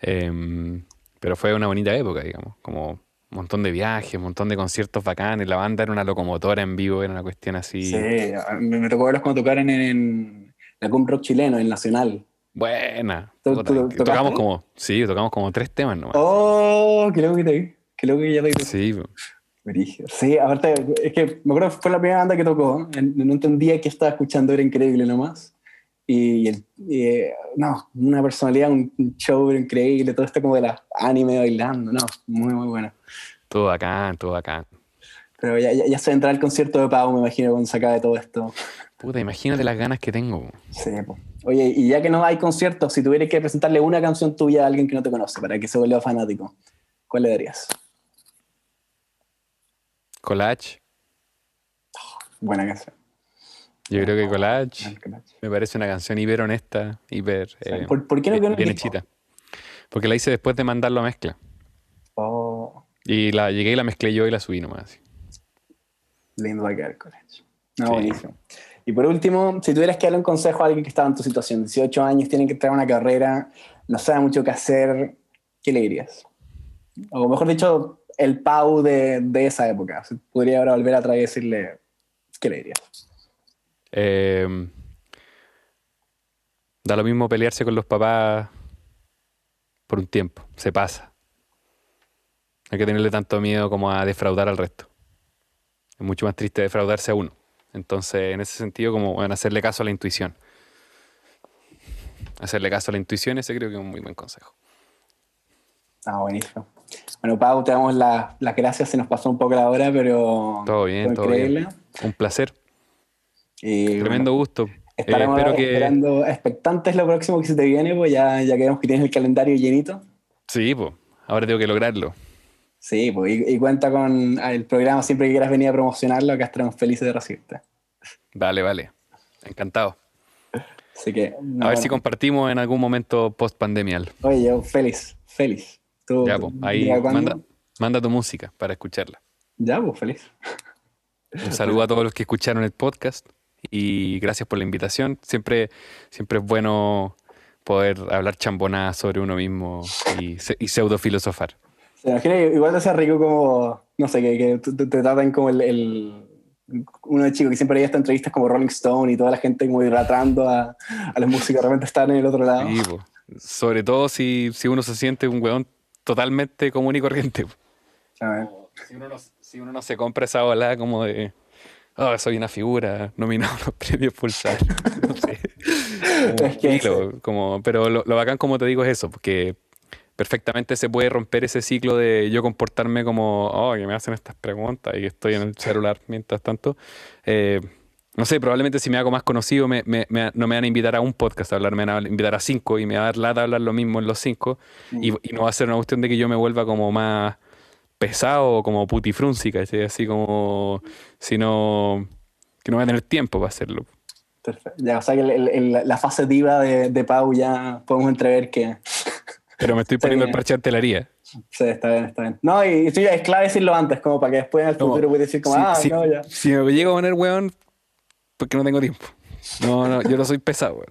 Speaker 3: em, pero fue una bonita época, digamos, como un montón de viajes, un montón de conciertos bacanes. La banda era una locomotora en vivo, era una cuestión así.
Speaker 2: Sí, me, tocó verlos cuando tocaron en, en la Cum Rock chileno, en Nacional.
Speaker 3: Buena. tocamos como, sí, tocamos como tres temas nomás.
Speaker 2: Oh, qué loco que te vi. Qué loco que ya te vi.
Speaker 3: Sí.
Speaker 2: Sí, aparte, es que me acuerdo que fue la primera banda que tocó. No entendía que estaba escuchando, era increíble nomás. Y, el, eh, no, una personalidad, un show increíble, todo esto como de la anime bailando, no, muy, muy bueno.
Speaker 3: Todo acá, todo acá.
Speaker 2: Pero ya, ya, se entra el concierto de Pau, me imagino, cuando se de todo esto.
Speaker 3: Puta, imagínate las ganas que tengo.
Speaker 2: Sí. Oye, y ya que no hay conciertos, si tuvieras que presentarle una canción tuya a alguien que no te conoce, para que se vuelva fanático, ¿cuál le darías?
Speaker 3: Collage.
Speaker 2: buena canción.
Speaker 3: Yo creo que Collage me parece una canción hiper honesta, hiper.
Speaker 2: Eh, ¿Por, qué no
Speaker 3: bien hechita. Porque la hice después de mandarlo a mezcla.
Speaker 2: Oh.
Speaker 3: Y la llegué y la mezclé yo y la subí nomás.
Speaker 2: Lindo va a quedar Collage. No, buenísimo. Y por último, si tuvieras que darle un consejo a alguien que estaba en tu situación, 18 años, tiene que traer una carrera, no sabe mucho qué hacer, ¿qué le dirías? O mejor dicho, el Pau de, de esa época. Podría ahora volver atrás y decirle, ¿qué le dirías?
Speaker 3: Eh, da lo mismo pelearse con los papás por un tiempo, se pasa. Hay que tenerle tanto miedo como a defraudar al resto. Es mucho más triste defraudarse a uno. Entonces, en ese sentido, como bueno, hacerle caso a la intuición. Hacerle caso a la intuición, ese creo que es un muy buen consejo.
Speaker 2: Ah, buenísimo. Bueno, Pau, te damos las gracias, se nos pasó un poco la hora, pero...
Speaker 3: Todo bien, todo bien. Un placer.
Speaker 2: Y,
Speaker 3: Tremendo gusto.
Speaker 2: Estaremos eh, esperando expectantes lo próximo que se te viene, pues ya, ya que vemos que tienes el calendario llenito.
Speaker 3: Sí, pues ahora tengo que lograrlo.
Speaker 2: Sí, pues y, cuenta con el programa siempre que quieras venir a promocionarlo, acá estaremos felices de recibirte.
Speaker 3: Vale, vale. Encantado.
Speaker 2: Así que,
Speaker 3: a ver si compartimos en algún momento post pandemial.
Speaker 2: Oye, yo feliz, feliz.
Speaker 3: Ya, pues, ahí manda, tu música para escucharla.
Speaker 2: Ya, pues, feliz.
Speaker 3: Un saludo a todos los que escucharon el podcast y gracias por la invitación. Siempre, siempre es bueno poder hablar chambonadas sobre uno mismo y, y pseudo filosofar.
Speaker 2: Se imagina igual te hace rico como, no sé, que, te, traten como el, uno de chicos que siempre hay estas entrevistas como Rolling Stone y toda la gente como idolatrando a, a la música, de repente están en el otro lado.
Speaker 3: sobre todo si, si, uno se siente un weón totalmente común y corriente. Si uno, no, si uno no se compra esa ola como de oh, soy una figura nominado a los premios Pulsar. no sé. es que como, pero lo, lo, bacán, como te digo, es eso, porque perfectamente se puede romper ese ciclo de yo comportarme como, oh, que me hacen estas preguntas y que estoy en el celular mientras tanto. Eh, no sé, probablemente si me hago más conocido me, me, no me van a invitar a un podcast a hablar, me van a invitar a cinco y me va a dar lata hablar lo mismo en los cinco y, y, no va a ser una cuestión de que yo me vuelva como más pesado como putifrúnsica, así como si no, que no voy a tener tiempo para hacerlo.
Speaker 2: Perfecto. Ya, o sea que la fase diva de, de, Pau ya podemos entrever que...
Speaker 3: Pero me estoy poniendo el parche de artillería.
Speaker 2: Sí, está bien, está bien. No, y ya es clave decirlo antes, como para que después en el futuro pueda decir como, ah, no, ya.
Speaker 3: Si me llego a poner weón, porque no tengo tiempo. No, no, yo no soy pesado.